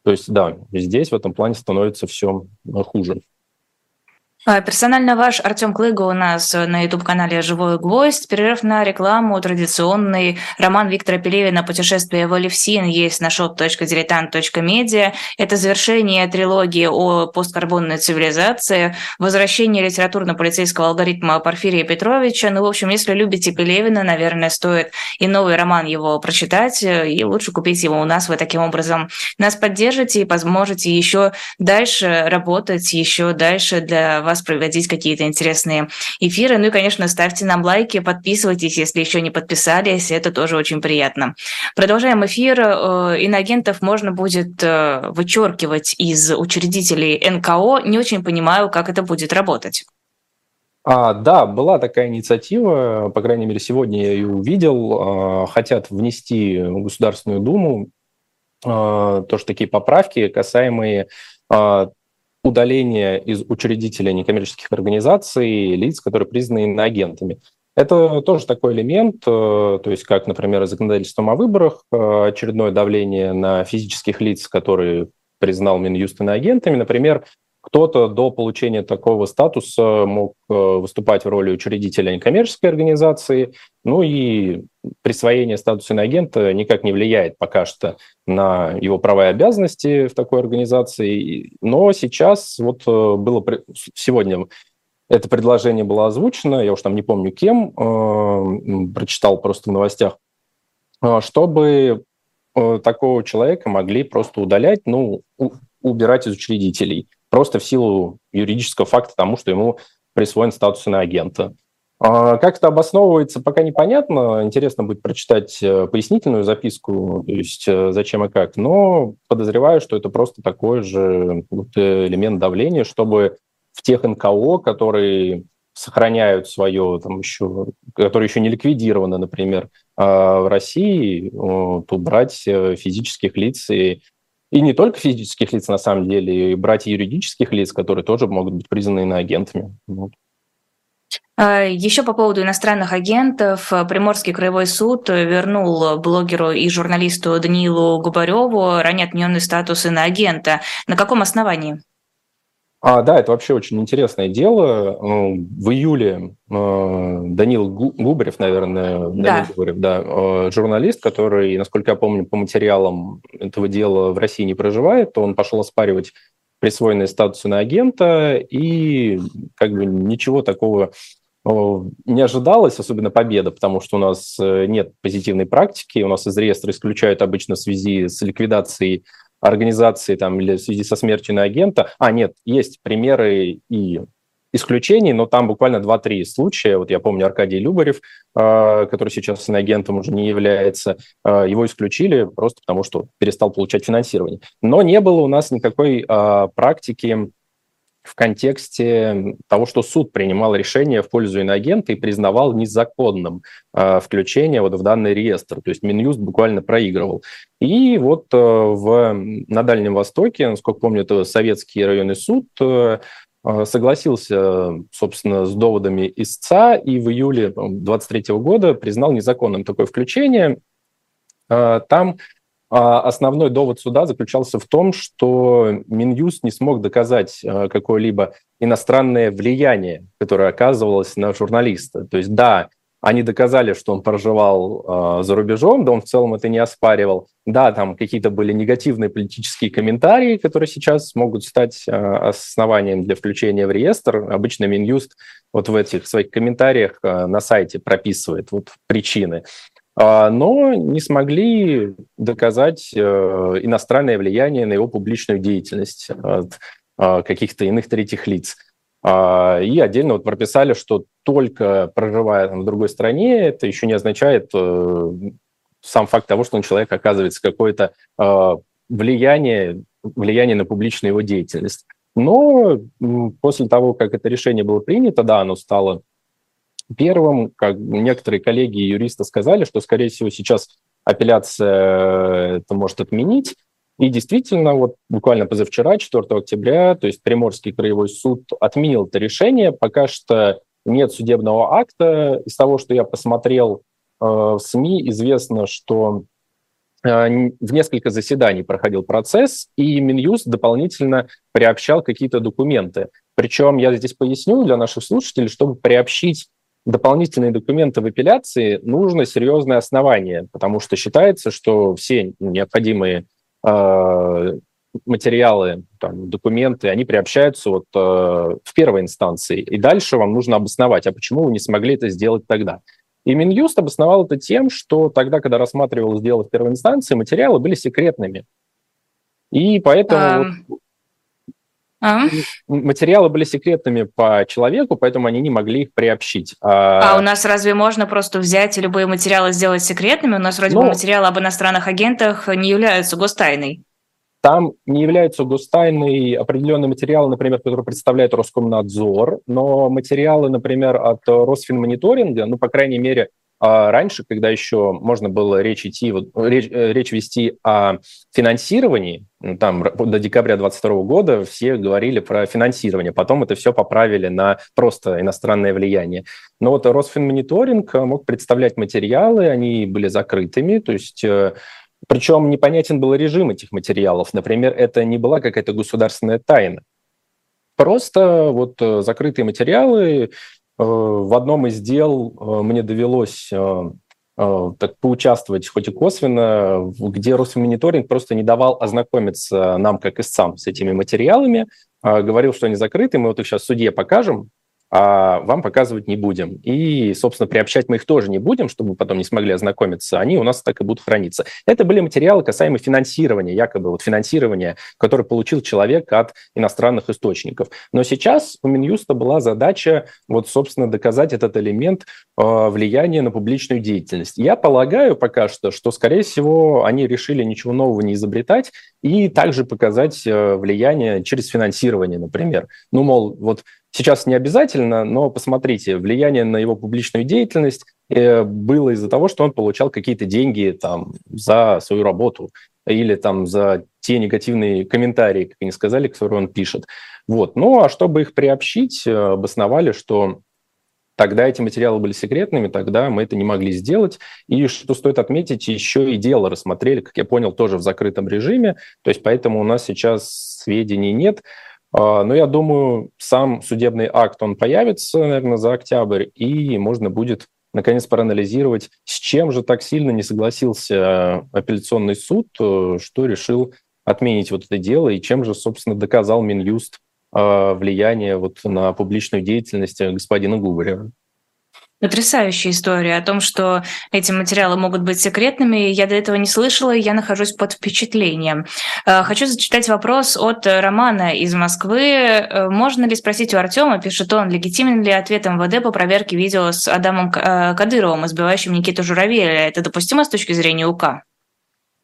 То есть, да, здесь в этом плане становится все хуже. А, персонально ваш Артем Клыга у нас на YouTube-канале «Живой гвоздь». Перерыв на рекламу, традиционный роман Виктора Пелевина «Путешествие в Олевсин» есть на shop.diletant.media. Это завершение трилогии о посткарбонной цивилизации, возвращение литературно-полицейского алгоритма Порфирия Петровича. Ну, в общем, если любите Пелевина, наверное, стоит и новый роман его прочитать, и лучше купить его у нас. Вы таким образом нас поддержите и поможете еще дальше работать, еще дальше для вас вас проводить какие-то интересные эфиры. Ну и, конечно, ставьте нам лайки, подписывайтесь, если еще не подписались, это тоже очень приятно. Продолжаем эфир. Э, иноагентов можно будет э, вычеркивать из учредителей НКО. Не очень понимаю, как это будет работать. А, да, была такая инициатива, по крайней мере, сегодня я ее увидел. А, хотят внести в Государственную Думу тоже такие поправки, касаемые удаления из учредителя некоммерческих организаций лиц, которые признаны иноагентами. Это тоже такой элемент, э, то есть как, например, законодательством о выборах, э, очередное давление на физических лиц, которые признал Минюст иноагентами. Например, кто-то до получения такого статуса мог э, выступать в роли учредителя некоммерческой организации, ну и присвоение статуса иноагента никак не влияет пока что на его права и обязанности в такой организации. Но сейчас вот э, было сегодня это предложение было озвучено, я уж там не помню кем, э, прочитал просто в новостях, чтобы такого человека могли просто удалять, ну, убирать из учредителей просто в силу юридического факта тому, что ему присвоен статус иноагента. А как это обосновывается, пока непонятно. Интересно будет прочитать э, пояснительную записку, то есть э, зачем и как. Но подозреваю, что это просто такой же элемент давления, чтобы в тех НКО, которые сохраняют свое, там еще, которые еще не ликвидированы, например, в России, убрать э, физических лиц и и не только физических лиц, на самом деле, и брать юридических лиц, которые тоже могут быть признаны иноагентами. А, Еще по поводу иностранных агентов. Приморский краевой суд вернул блогеру и журналисту Даниилу Губареву ранее отмененный статус иноагента. На каком основании? А, да, это вообще очень интересное дело. Ну, в июле э, Данил Губарев, наверное, да. Данил Губарев, да, э, журналист, который, насколько я помню, по материалам этого дела в России не проживает, он пошел оспаривать присвоенный статус иноагента, и как бы ничего такого э, не ожидалось, особенно победа, потому что у нас нет позитивной практики, у нас из реестра исключают обычно в связи с ликвидацией организации там, или в связи со смертью агента. А, нет, есть примеры и исключений, но там буквально 2-3 случая. Вот я помню Аркадий Любарев, а, который сейчас иноагентом уже не является, а, его исключили просто потому, что перестал получать финансирование. Но не было у нас никакой а, практики в контексте того, что суд принимал решение в пользу иноагента и признавал незаконным э, включение вот в данный реестр. То есть Минюст буквально проигрывал. И вот э, в, на Дальнем Востоке, насколько помню, это советский районный суд, э, согласился, собственно, с доводами истца и в июле 2023 года признал незаконным такое включение. Там а основной довод суда заключался в том, что Минюст не смог доказать э, какое-либо иностранное влияние, которое оказывалось на журналиста. То есть, да, они доказали, что он проживал э, за рубежом, да он в целом это не оспаривал. Да, там какие-то были негативные политические комментарии, которые сейчас могут стать э, основанием для включения в реестр. Обычно Минюст вот в этих своих комментариях э, на сайте прописывает вот причины. А, но не смогли доказать э, иностранное влияние на его публичную деятельность от а, каких-то иных третьих лиц. А, и отдельно вот прописали, что только проживая в другой стране, это еще не означает э, сам факт того, что он человек оказывается какое-то влияние, влияние на публичную его деятельность. Но после того, как это решение было принято, да, оно стало Первым, как некоторые коллеги и юристы сказали, что, скорее всего, сейчас апелляция это может отменить. И действительно, вот буквально позавчера, 4 октября, то есть Приморский краевой суд отменил это решение. Пока что нет судебного акта. Из того, что я посмотрел э, в СМИ, известно, что э, в несколько заседаний проходил процесс, и Минюст дополнительно приобщал какие-то документы. Причем я здесь поясню для наших слушателей, чтобы приобщить дополнительные документы в апелляции нужно серьезное основание, потому что считается, что все необходимые э, материалы, там, документы, они приобщаются вот, э, в первой инстанции, и дальше вам нужно обосновать, а почему вы не смогли это сделать тогда. И Минюст обосновал это тем, что тогда, когда рассматривалось дело в первой инстанции, материалы были секретными. И поэтому... Um... А? Материалы были секретными по человеку, поэтому они не могли их приобщить. А, а у нас разве можно просто взять любые материалы сделать секретными? У нас вроде ну, бы материалы об иностранных агентах не являются гостайной. Там не являются гостайной определенные материалы, например, которые представляет Роскомнадзор, но материалы, например, от Росфинмониторинга, ну, по крайней мере, а раньше, когда еще можно было речь идти, вот, речь, э, речь вести о финансировании, ну, там до декабря 2022 года все говорили про финансирование, потом это все поправили на просто иностранное влияние. Но вот Росфинмониторинг мог представлять материалы, они были закрытыми, то есть э, причем непонятен был режим этих материалов. Например, это не была какая-то государственная тайна. Просто вот э, закрытые материалы. Э, в одном из дел э, мне довелось так поучаствовать, хоть и косвенно, где Росмониторинг просто не давал ознакомиться нам, как истцам, с этими материалами, говорил, что они закрыты, мы вот их сейчас в суде покажем, а вам показывать не будем. И, собственно, приобщать мы их тоже не будем, чтобы потом не смогли ознакомиться. Они у нас так и будут храниться. Это были материалы касаемо финансирования, якобы вот финансирования, которое получил человек от иностранных источников. Но сейчас у Минюста была задача вот, собственно, доказать этот элемент э, влияния на публичную деятельность. Я полагаю пока что, что, скорее всего, они решили ничего нового не изобретать и также показать э, влияние через финансирование, например. Ну, мол, вот Сейчас не обязательно, но посмотрите, влияние на его публичную деятельность э, было из-за того, что он получал какие-то деньги там, за свою работу или там за те негативные комментарии, как они сказали, которые он пишет. Вот. Ну, а чтобы их приобщить, э, обосновали, что Тогда эти материалы были секретными, тогда мы это не могли сделать. И что стоит отметить, еще и дело рассмотрели, как я понял, тоже в закрытом режиме. То есть поэтому у нас сейчас сведений нет. А, но я думаю, сам судебный акт, он появится, наверное, за октябрь, и можно будет наконец проанализировать, с чем же так сильно не согласился апелляционный суд, э, что решил отменить вот это дело, и чем же, собственно, доказал Минюст э, влияние вот на публичную деятельность господина Губарева. Потрясающая история о том, что эти материалы могут быть секретными. Я до этого не слышала, и я нахожусь под впечатлением. Э, хочу зачитать вопрос от Романа из Москвы. Э, можно ли спросить у Артема, пишет он, легитимен ли ответ МВД по проверке видео с Адамом э, Кадыровым, избивающим Никиту Журавеля? Это допустимо с точки зрения УК?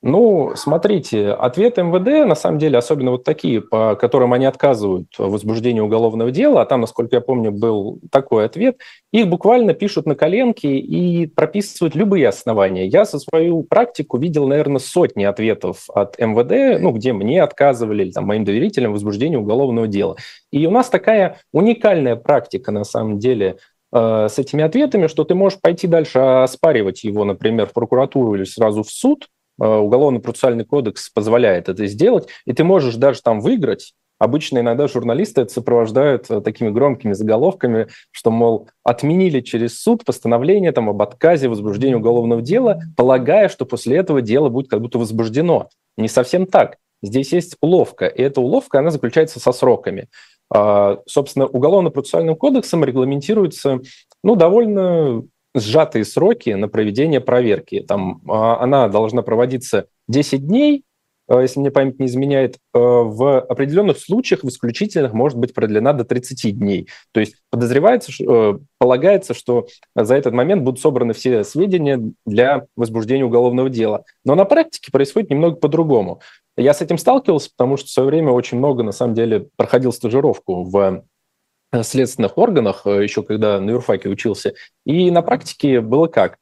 Ну, смотрите, ответы МВД, на самом деле, особенно вот такие, по которым они отказывают в возбуждении уголовного дела, а там, насколько я помню, был такой ответ, их буквально пишут на коленке и прописывают любые основания. Я со свою практику видел, наверное, сотни ответов от МВД, ну, где мне отказывали, или там, моим доверителям в возбуждении уголовного дела. И у нас такая уникальная практика, на самом деле, э, с этими ответами, что ты можешь пойти дальше оспаривать его, например, в прокуратуру или сразу в суд, Уголовно-процессуальный кодекс позволяет это сделать, и ты можешь даже там выиграть. Обычно иногда журналисты это сопровождают э, такими громкими заголовками, что, мол, отменили через суд постановление там, об отказе возбуждения уголовного дела, полагая, что после этого дело будет как будто возбуждено. Не совсем так. Здесь есть уловка, и эта уловка, она заключается со сроками. А, собственно, Уголовно-процессуальным кодексом регламентируется ну, довольно сжатые сроки на проведение проверки. Там а, она должна проводиться 10 дней, а, если мне память не изменяет, а, в определенных случаях, в исключительных, может быть продлена до 30 дней. То есть подозревается, э, полагается, что за этот момент будут собраны все сведения для возбуждения уголовного дела. Но на практике происходит немного по-другому. Я с этим сталкивался, потому что в свое время очень много, на самом деле, проходил стажировку в следственных органах, э, еще когда на юрфаке учился. И на практике было как?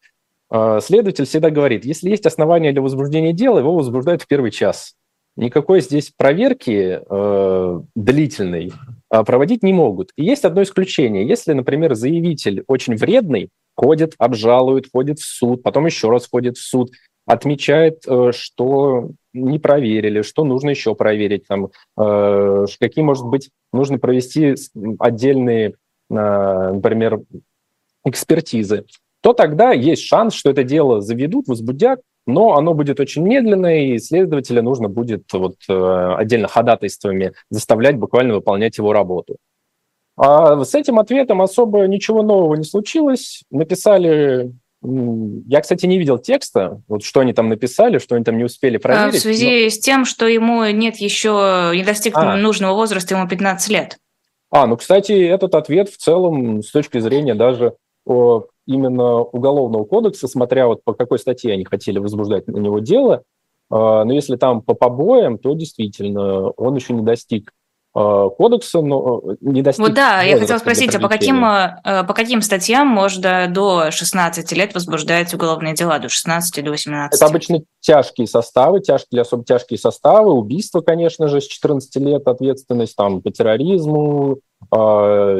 Э, следователь всегда говорит, если есть основания для возбуждения дела, его возбуждают в первый час. Никакой здесь проверки э, длительной э, проводить не могут. И есть одно исключение. Если, например, заявитель очень вредный, ходит, обжалует, ходит в суд, потом еще раз ходит в суд, отмечает, э, что не проверили, что нужно еще проверить, там, э, какие, может быть, нужно провести отдельные, э, например, экспертизы, то тогда есть шанс, что это дело заведут, возбудят, но оно будет очень медленное, и следователя нужно будет вот, отдельно ходатайствами заставлять буквально выполнять его работу. А с этим ответом особо ничего нового не случилось. Написали Я, кстати, не видел текста, вот что они там написали, что они там не успели а, проверить. В связи но... с тем, что ему нет еще, не достиг а. нужного возраста, ему 15 лет. А, ну, кстати, этот ответ в целом с точки зрения даже о, именно уголовного кодекса, смотря вот по какой статье они хотели возбуждать на него дело, а, но если там по побоям, то действительно он еще не достиг кодекса, но э, не достиг... Вот да, я хотела спросить, а по каким, э, по каким статьям можно до 16 лет возбуждать уголовные дела, до 16 до 18? Это обычно тяжкие составы, тяжкие, особо тяжкие составы, убийство, конечно же, с 14 лет ответственность там, по терроризму, э,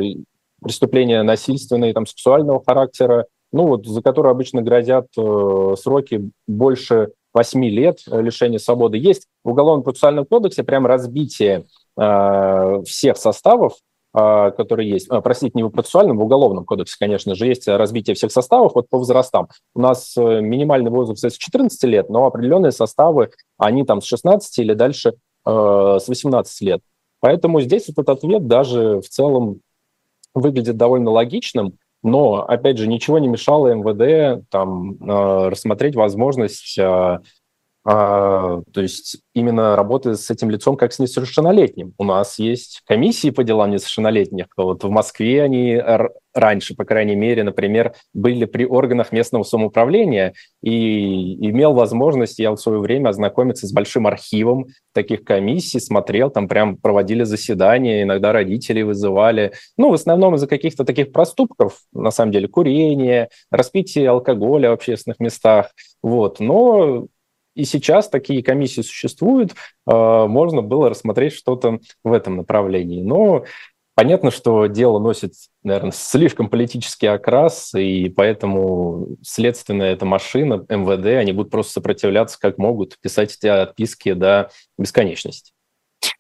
преступления насильственные, там, сексуального характера, ну вот, за которые обычно грозят э, сроки больше 8 лет лишения свободы. Есть в Уголовном процессуальном кодексе прям разбитие э, всех составов, э, которые есть. Э, простите, не в процессуальном, в Уголовном кодексе, конечно же, есть разбитие всех составов вот по возрастам. У нас э, минимальный возраст с 14 лет, но определенные составы, они там с 16 или дальше э, с 18 лет. Поэтому здесь этот ответ даже в целом выглядит довольно логичным. Но, опять же, ничего не мешало МВД там, э, рассмотреть возможность э, то есть именно работы с этим лицом как с несовершеннолетним. У нас есть комиссии по делам несовершеннолетних. Вот в Москве они раньше, по крайней мере, например, были при органах местного самоуправления и имел возможность я в свое время ознакомиться с большим архивом таких комиссий, смотрел, там прям проводили заседания, иногда родителей вызывали. Ну, в основном из-за каких-то таких проступков, на самом деле, курение, распитие алкоголя в общественных местах. Вот. Но и сейчас такие комиссии существуют, а, можно было рассмотреть что-то в этом направлении. Но понятно, что дело носит, наверное, слишком политический окрас, и поэтому следственная эта машина, МВД, они будут просто сопротивляться как могут, писать эти отписки до бесконечности.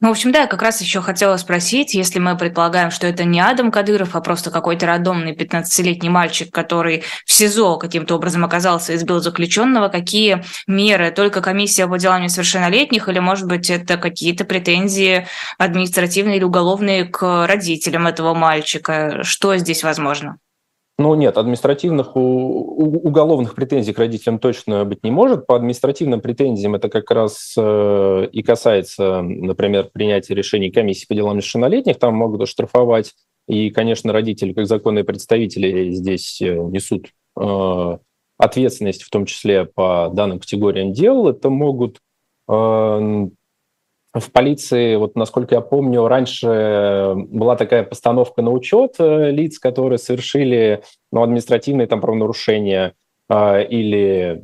Ну, в общем, да, я как раз еще хотела спросить, если мы предполагаем, что это не Адам Кадыров, а просто какой-то рандомный 15-летний мальчик, который в СИЗО каким-то образом оказался и избил заключенного, какие меры? Только комиссия по делам несовершеннолетних или, может быть, это какие-то претензии административные или уголовные к родителям этого мальчика? Что здесь возможно? Ну нет, административных у, у, уголовных претензий к родителям точно быть не может. По административным претензиям это как раз э, и касается, например, принятия решений комиссии по делам несовершеннолетних. Там могут оштрафовать. И, конечно, родители, как законные представители, здесь э, несут э, ответственность, в том числе по данным категориям дел. Это могут э, в полиции, вот насколько я помню, раньше была такая постановка на учет э, лиц, которые совершили ну, административные там правонарушения э, или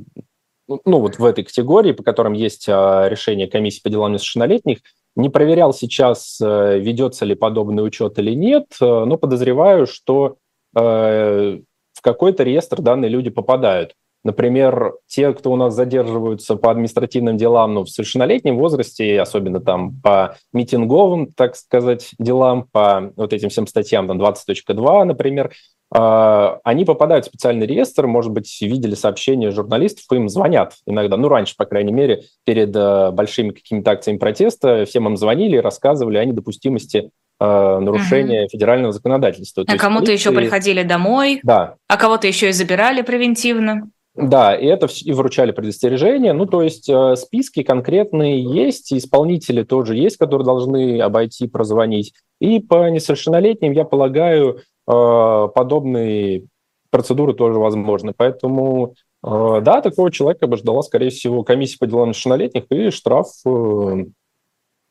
ну, ну, вот в этой категории, по которым есть э, решение комиссии по делам несовершеннолетних, не проверял сейчас, э, ведется ли подобный учет или нет, э, но подозреваю, что э, в какой-то реестр данные люди попадают. Например, те, кто у нас задерживаются по административным делам ну, в совершеннолетнем возрасте, особенно там по митинговым, так сказать, делам, по вот этим всем статьям, там 20.2, например, а, они попадают в специальный реестр, может быть, видели сообщения журналистов, им звонят иногда, ну, раньше, по крайней мере, перед э, большими какими-то акциями протеста, всем им звонили и рассказывали о недопустимости э, нарушения угу. федерального законодательства. А кому-то еще приходили домой, да. а кого-то еще и забирали превентивно. Да, и это и вручали предостережения. Ну, то есть э, списки конкретные есть, исполнители тоже есть, которые должны обойти, прозвонить. И по несовершеннолетним, я полагаю, э, подобные процедуры тоже возможны. Поэтому, э, да, такого человека бы ждала, скорее всего, комиссия по делам несовершеннолетних и штраф,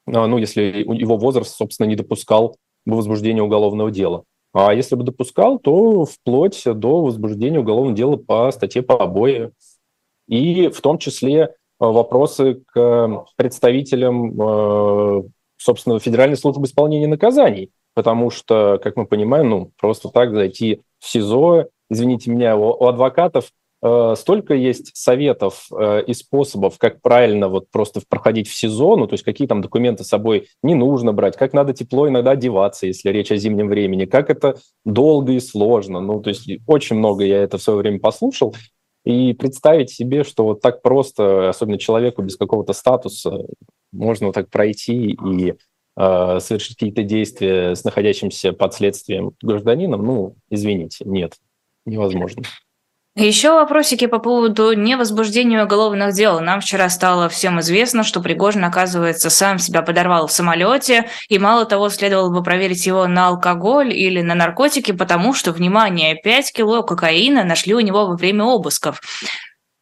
ну, если его возраст, собственно, не допускал возбуждения уголовного дела. А если бы допускал, то вплоть до возбуждения уголовного дела по статье по обои. И в том числе э, вопросы к представителям, э, собственно, Федеральной службы исполнения наказаний. Потому что, как мы понимаем, ну, просто так зайти в СИЗО, извините меня, у адвокатов столько есть советов э, и способов, как правильно вот просто проходить в сезон, ну, то есть какие там документы с собой не нужно брать, как надо тепло иногда одеваться, если речь о зимнем времени, как это долго и сложно. Ну, то есть очень много я это в свое время послушал, и представить себе, что вот так просто, особенно человеку без какого-то статуса, можно вот так пройти и э, совершить какие-то действия с находящимся под следствием гражданином, ну, извините, нет, невозможно. Еще вопросики по поводу невозбуждения уголовных дел. Нам вчера стало всем известно, что Пригожин, оказывается, сам себя подорвал в самолете, и мало того, следовало бы проверить его на алкоголь или на наркотики, потому что, внимание, 5 кило кокаина нашли у него во время обысков.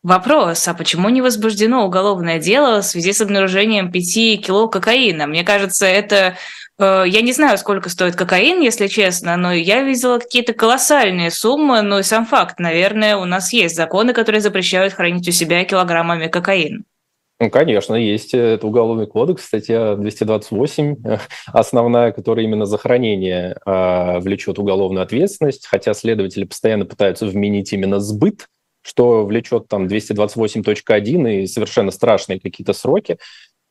Вопрос, а почему не возбуждено уголовное дело в связи с обнаружением 5 кило кокаина? Мне кажется, это я не знаю, сколько стоит кокаин, если честно, но я видела какие-то колоссальные суммы, но и сам факт, наверное, у нас есть законы, которые запрещают хранить у себя килограммами кокаин. Ну, конечно, есть. Это уголовный кодекс, статья 228, основная, которая именно за хранение э, влечет уголовную ответственность, хотя следователи постоянно пытаются вменить именно сбыт, что влечет там 228.1 и совершенно страшные какие-то сроки.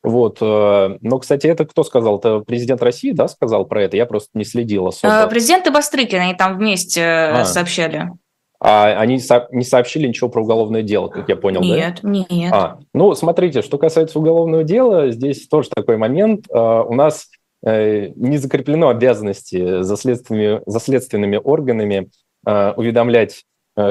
Вот. Э, но, кстати, это кто сказал? Это президент России, да, сказал про это? Я просто не следил особо. Э, президент и Бастрыкин, они там вместе э, а. сообщали. А они не сообщили ничего про уголовное дело, как я понял, нет, да? Нет, нет. А, ну, смотрите, что касается уголовного дела, здесь тоже такой момент. У нас не закреплено обязанности за, следственными, за следственными органами уведомлять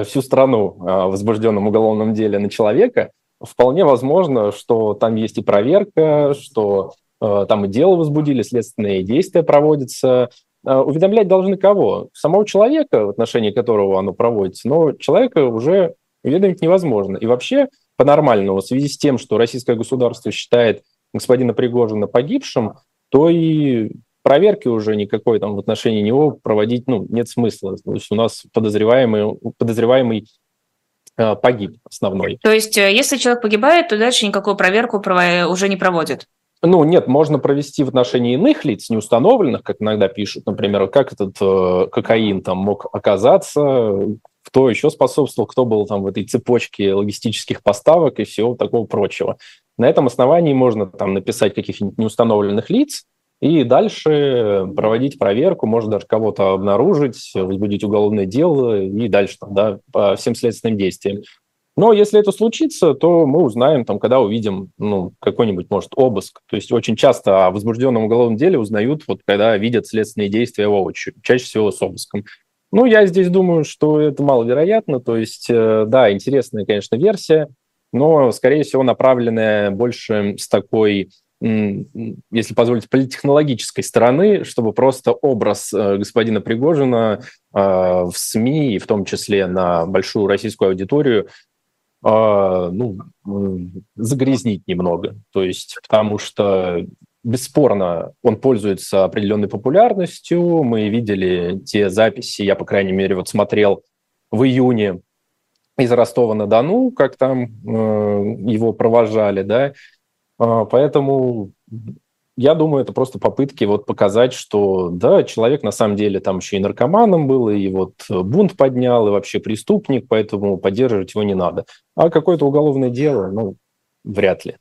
всю страну о возбужденном уголовном деле на человека, вполне возможно, что там есть и проверка, что э, там и дело возбудили, следственные действия проводятся. Э, уведомлять должны кого? Самого человека, в отношении которого оно проводится, но человека уже уведомить невозможно. И вообще, по-нормальному, в связи с тем, что российское государство считает господина Пригожина погибшим, то и проверки уже никакой там в отношении него проводить ну, нет смысла. То есть у нас подозреваемый, подозреваемый погиб основной. То есть, э, если человек погибает, то дальше никакую проверку уже не проводят? Ну, нет, можно провести в отношении иных лиц, неустановленных, как иногда пишут, например, как этот э, кокаин там мог оказаться, кто еще способствовал, кто был там в этой цепочке логистических поставок и всего такого прочего. На этом основании можно там написать каких-нибудь неустановленных лиц, и дальше проводить проверку, может даже кого-то обнаружить, возбудить уголовное дело и дальше там, да, по всем следственным действиям. Но если это случится, то мы узнаем, там, когда увидим ну, какой-нибудь, может, обыск. То есть очень часто о возбужденном уголовном деле узнают, вот, когда видят следственные действия воочию, чаще всего с обыском. Ну, я здесь думаю, что это маловероятно. То есть, э, да, интересная, конечно, версия, но, скорее всего, направленная больше с такой если позволить, политтехнологической стороны, чтобы просто образ э, господина Пригожина э, в СМИ, и в том числе на большую российскую аудиторию, э, ну, загрязнить немного. То есть, потому что бесспорно он пользуется определенной популярностью. Мы видели те записи, я, по крайней мере, вот смотрел в июне из Ростова-на-Дону, как там его провожали, да, поэтому я думаю, это просто попытки вот показать, что да, человек на самом деле там еще и наркоманом был, и вот бунт поднял, и вообще преступник, поэтому поддерживать его не надо. А какое-то уголовное дело, ну, вряд ли.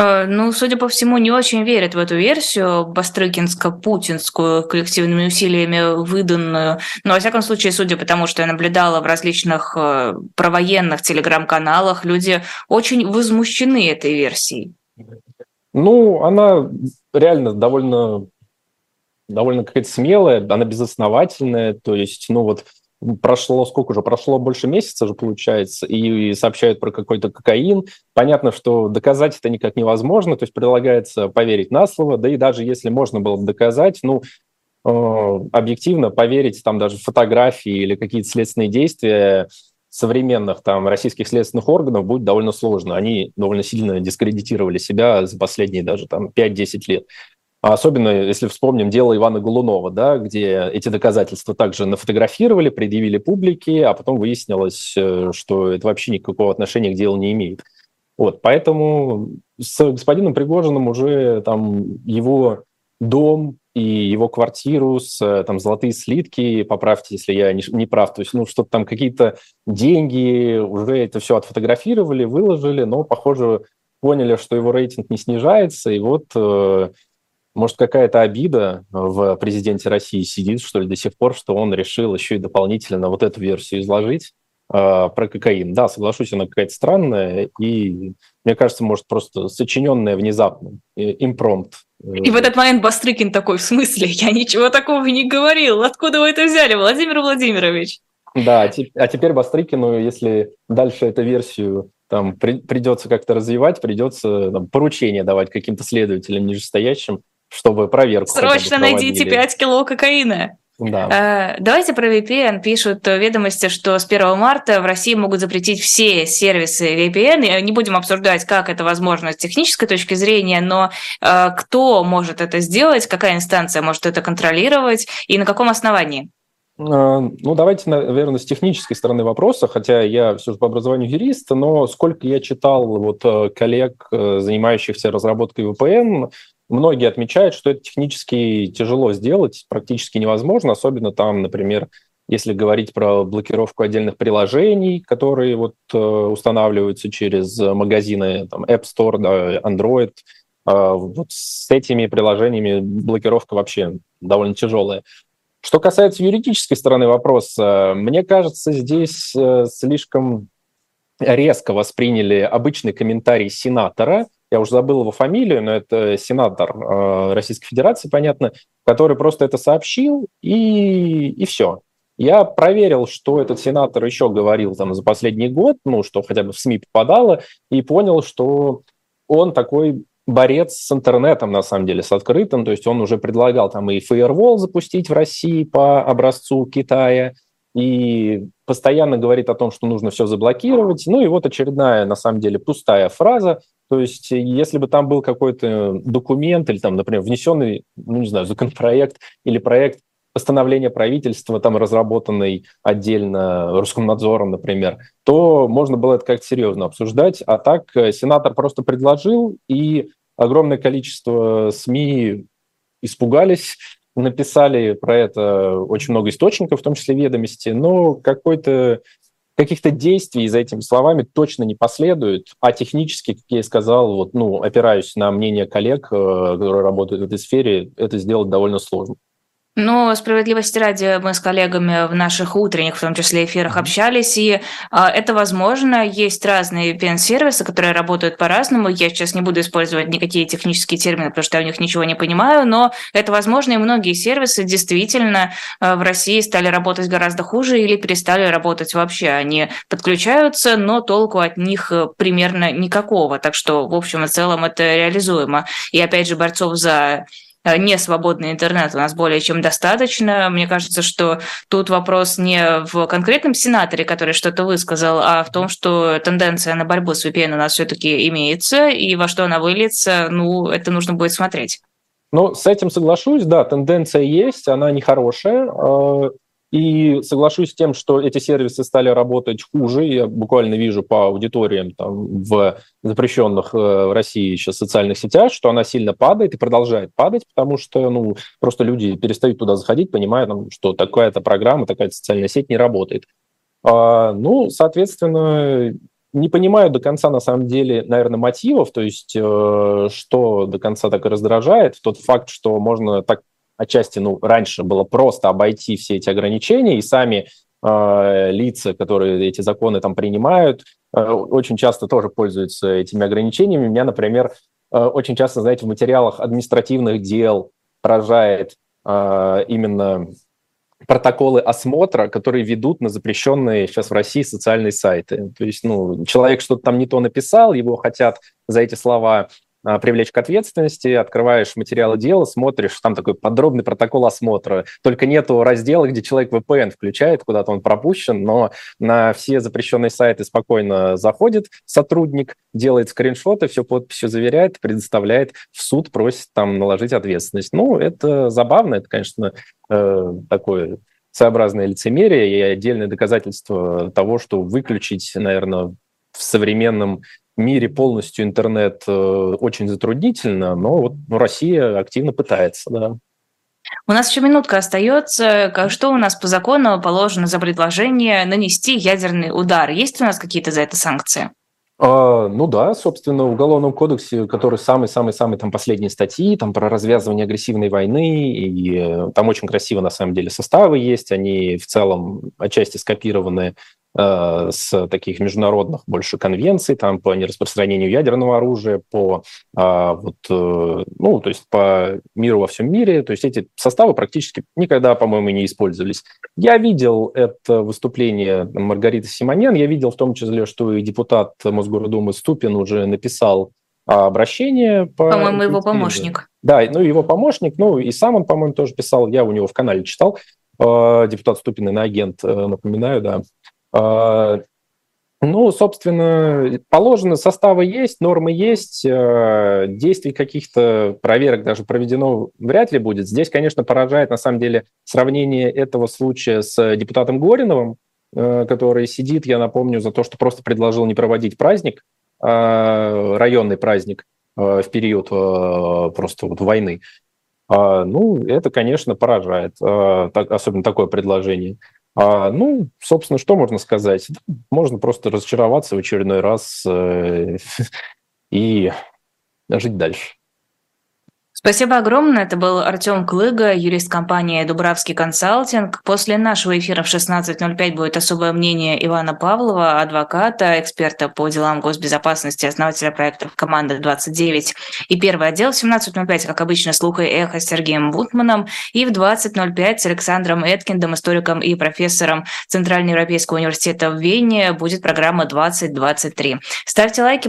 А, ну, судя по всему, не очень верят в эту версию, бастрыкинско-путинскую, коллективными усилиями выданную. Но, во всяком случае, судя по тому, что я наблюдала в различных э, провоенных телеграм-каналах, люди очень возмущены этой версией. Ну, она реально довольно довольно какая-то смелая, она безосновательная, то есть, ну вот прошло сколько уже? Прошло больше месяца же, получается, и, сообщают про какой-то кокаин. Понятно, что доказать это никак невозможно, то есть предлагается поверить на слово, да и даже если можно было бы доказать, ну, э, объективно поверить там даже фотографии или какие-то следственные действия современных там российских следственных органов будет довольно сложно. Они довольно сильно дискредитировали себя за последние даже там 5-10 лет. А особенно если вспомним дело Ивана Голунова, да, где эти доказательства также нафотографировали, предъявили публике, а потом выяснилось, э, что это вообще никакого отношения к делу не имеет. Вот, поэтому с господином Пригожиным уже там его дом и его квартиру с э, там золотые слитки, поправьте, если я не, не прав, то есть ну что-то там какие-то деньги уже это все отфотографировали, выложили, но похоже поняли, что его рейтинг не снижается, и вот э, может, какая-то обида в президенте России сидит, что ли, до сих пор, что он решил еще и дополнительно вот эту версию изложить э, про кокаин. Да, соглашусь, она какая-то странная, и, мне кажется, может, просто сочиненная внезапно, импромт. И в этот момент Бастрыкин такой, в смысле? Я ничего такого не говорил. Откуда вы это взяли, Владимир Владимирович? Да, а теперь Бастрыкину, если дальше эту версию там при, придется как-то развивать, придется там, поручение давать каким-то следователям нижестоящим, чтобы проверку. Срочно найдите 5 кило кокаина. Да. Э, давайте про VPN. Пишут ведомости, что с 1 марта в России могут запретить все сервисы VPN. Не будем обсуждать, как это возможно с технической точки зрения, но э, кто может это сделать, какая инстанция может это контролировать и на каком основании? Э, ну, давайте, наверное, с технической стороны вопроса, хотя я все же по образованию юрист, но сколько я читал вот коллег, занимающихся разработкой VPN, Многие отмечают, что это технически тяжело сделать, практически невозможно, особенно там, например, если говорить про блокировку отдельных приложений, которые вот э, устанавливаются через магазины там, App Store, да, Android, э, вот с этими приложениями блокировка вообще довольно тяжелая. Что касается юридической стороны вопроса, мне кажется, здесь э, слишком резко восприняли обычный комментарий сенатора – я уже забыл его фамилию, но это сенатор э, Российской Федерации, понятно, который просто это сообщил, и, и все. Я проверил, что этот сенатор еще говорил там за последний год, ну, что хотя бы в СМИ попадало, и понял, что он такой борец с интернетом, на самом деле, с открытым, то есть он уже предлагал там и Firewall запустить в России по образцу Китая, и постоянно говорит о том, что нужно все заблокировать. Ну и вот очередная, на самом деле, пустая фраза, то есть, э, если бы там был какой-то документ или там, например, внесенный, ну, не знаю, законопроект или проект постановления правительства, там разработанный отдельно Роскомнадзором, например, то можно было это как-то серьезно обсуждать. А так э, сенатор просто предложил, и огромное количество СМИ испугались, написали про это очень много источников, в том числе ведомости, но какой-то каких-то действий за этими словами точно не последует, а технически, как я и сказал, вот, ну, опираюсь на мнение коллег, э, которые работают в этой сфере, это сделать довольно сложно. Но справедливости ради мы с коллегами в наших утренних, в том числе эфирах, общались, и а, это возможно. Есть разные VPN-сервисы, которые работают по-разному. Я сейчас не буду использовать никакие технические термины, потому что я в них ничего не понимаю, но это возможно, и многие сервисы действительно а, в России стали работать гораздо хуже или перестали работать вообще. Они подключаются, но толку от них э, примерно никакого. Так что, в общем и целом, это реализуемо. И опять же, борцов за не свободный интернет у нас более чем достаточно. Мне кажется, что тут вопрос не в конкретном сенаторе, который что-то высказал, а в том, что тенденция на борьбу с VPN у нас все-таки имеется, и во что она выльется, ну, это нужно будет смотреть. Ну, с этим соглашусь, да, тенденция есть, она нехорошая. И соглашусь с тем, что эти сервисы стали работать хуже. Я буквально вижу по аудиториям там, в запрещенных э, в России сейчас социальных сетях, что она сильно падает и продолжает падать, потому что ну, просто люди перестают туда заходить, понимая, там, что такая-то программа, такая социальная сеть не работает. А, ну, соответственно, не понимаю до конца, на самом деле, наверное, мотивов, то есть э, что до конца так и раздражает, тот факт, что можно так отчасти, ну, раньше было просто обойти все эти ограничения, и сами э, лица, которые эти законы там принимают, э, очень часто тоже пользуются этими ограничениями. Меня, например, э, очень часто, знаете, в материалах административных дел поражает э, именно протоколы осмотра, которые ведут на запрещенные сейчас в России социальные сайты. То есть, ну, человек что-то там не то написал, его хотят за эти слова привлечь к ответственности, открываешь материалы дела, смотришь, там такой подробный протокол осмотра. Только нету раздела, где человек VPN включает, куда-то он пропущен, но на все запрещенные сайты спокойно заходит сотрудник, делает скриншоты, все подписью заверяет, предоставляет в суд, просит там наложить ответственность. Ну, это забавно, это, конечно, э, такое своеобразное лицемерие и отдельное доказательство того, что выключить, наверное, в современном мире полностью интернет э, очень затруднительно, но вот ну, Россия активно пытается, да. У нас еще минутка остается. Что у нас по закону положено за предложение нанести ядерный удар? Есть у нас какие-то за это санкции? А, ну да, собственно, в Уголовном кодексе, который самый-самый-самый там последние статьи, там про развязывание агрессивной войны, и э, там очень красиво на самом деле составы есть, они в целом отчасти скопированы с таких международных больше конвенций, там по нераспространению ядерного оружия, по а, вот, э, ну, то есть по миру во всем мире, то есть эти составы практически никогда, по-моему, не использовались. Я видел это выступление Маргариты Симонян, я видел в том числе, что и депутат Мосгордумы Ступин уже написал обращение. По по-моему, его помощник. Да, ну его помощник, ну и сам он, по-моему, тоже писал, я у него в канале читал, э, депутат Ступин на агент, напоминаю, да, ну, собственно, положено, составы есть, нормы есть, э, действий каких-то проверок даже проведено вряд ли будет. Здесь, конечно, поражает, на самом деле, сравнение этого случая с депутатом Гориновым, э, который сидит, я напомню, за то, что просто предложил не проводить праздник, а, районный праздник э, в период просто вот войны. А, ну, это, конечно, поражает, особенно такое предложение. А, ну, собственно, что можно сказать? Можно просто разочароваться в очередной раз э, и жить дальше. Спасибо огромное. Это был Артем Клыга, юрист компании «Дубравский консалтинг». После нашего эфира в 16.05 будет особое мнение Ивана Павлова, адвоката, эксперта по делам госбезопасности, основателя проектов «Команда 29» и первый отдел. В 17.05, как обычно, слуха и эхо с Сергеем Бутманом. И в 20.05 с Александром Эткиндом, историком и профессором Центральноевропейского университета в Вене будет программа «2023». Ставьте лайки, подписывайтесь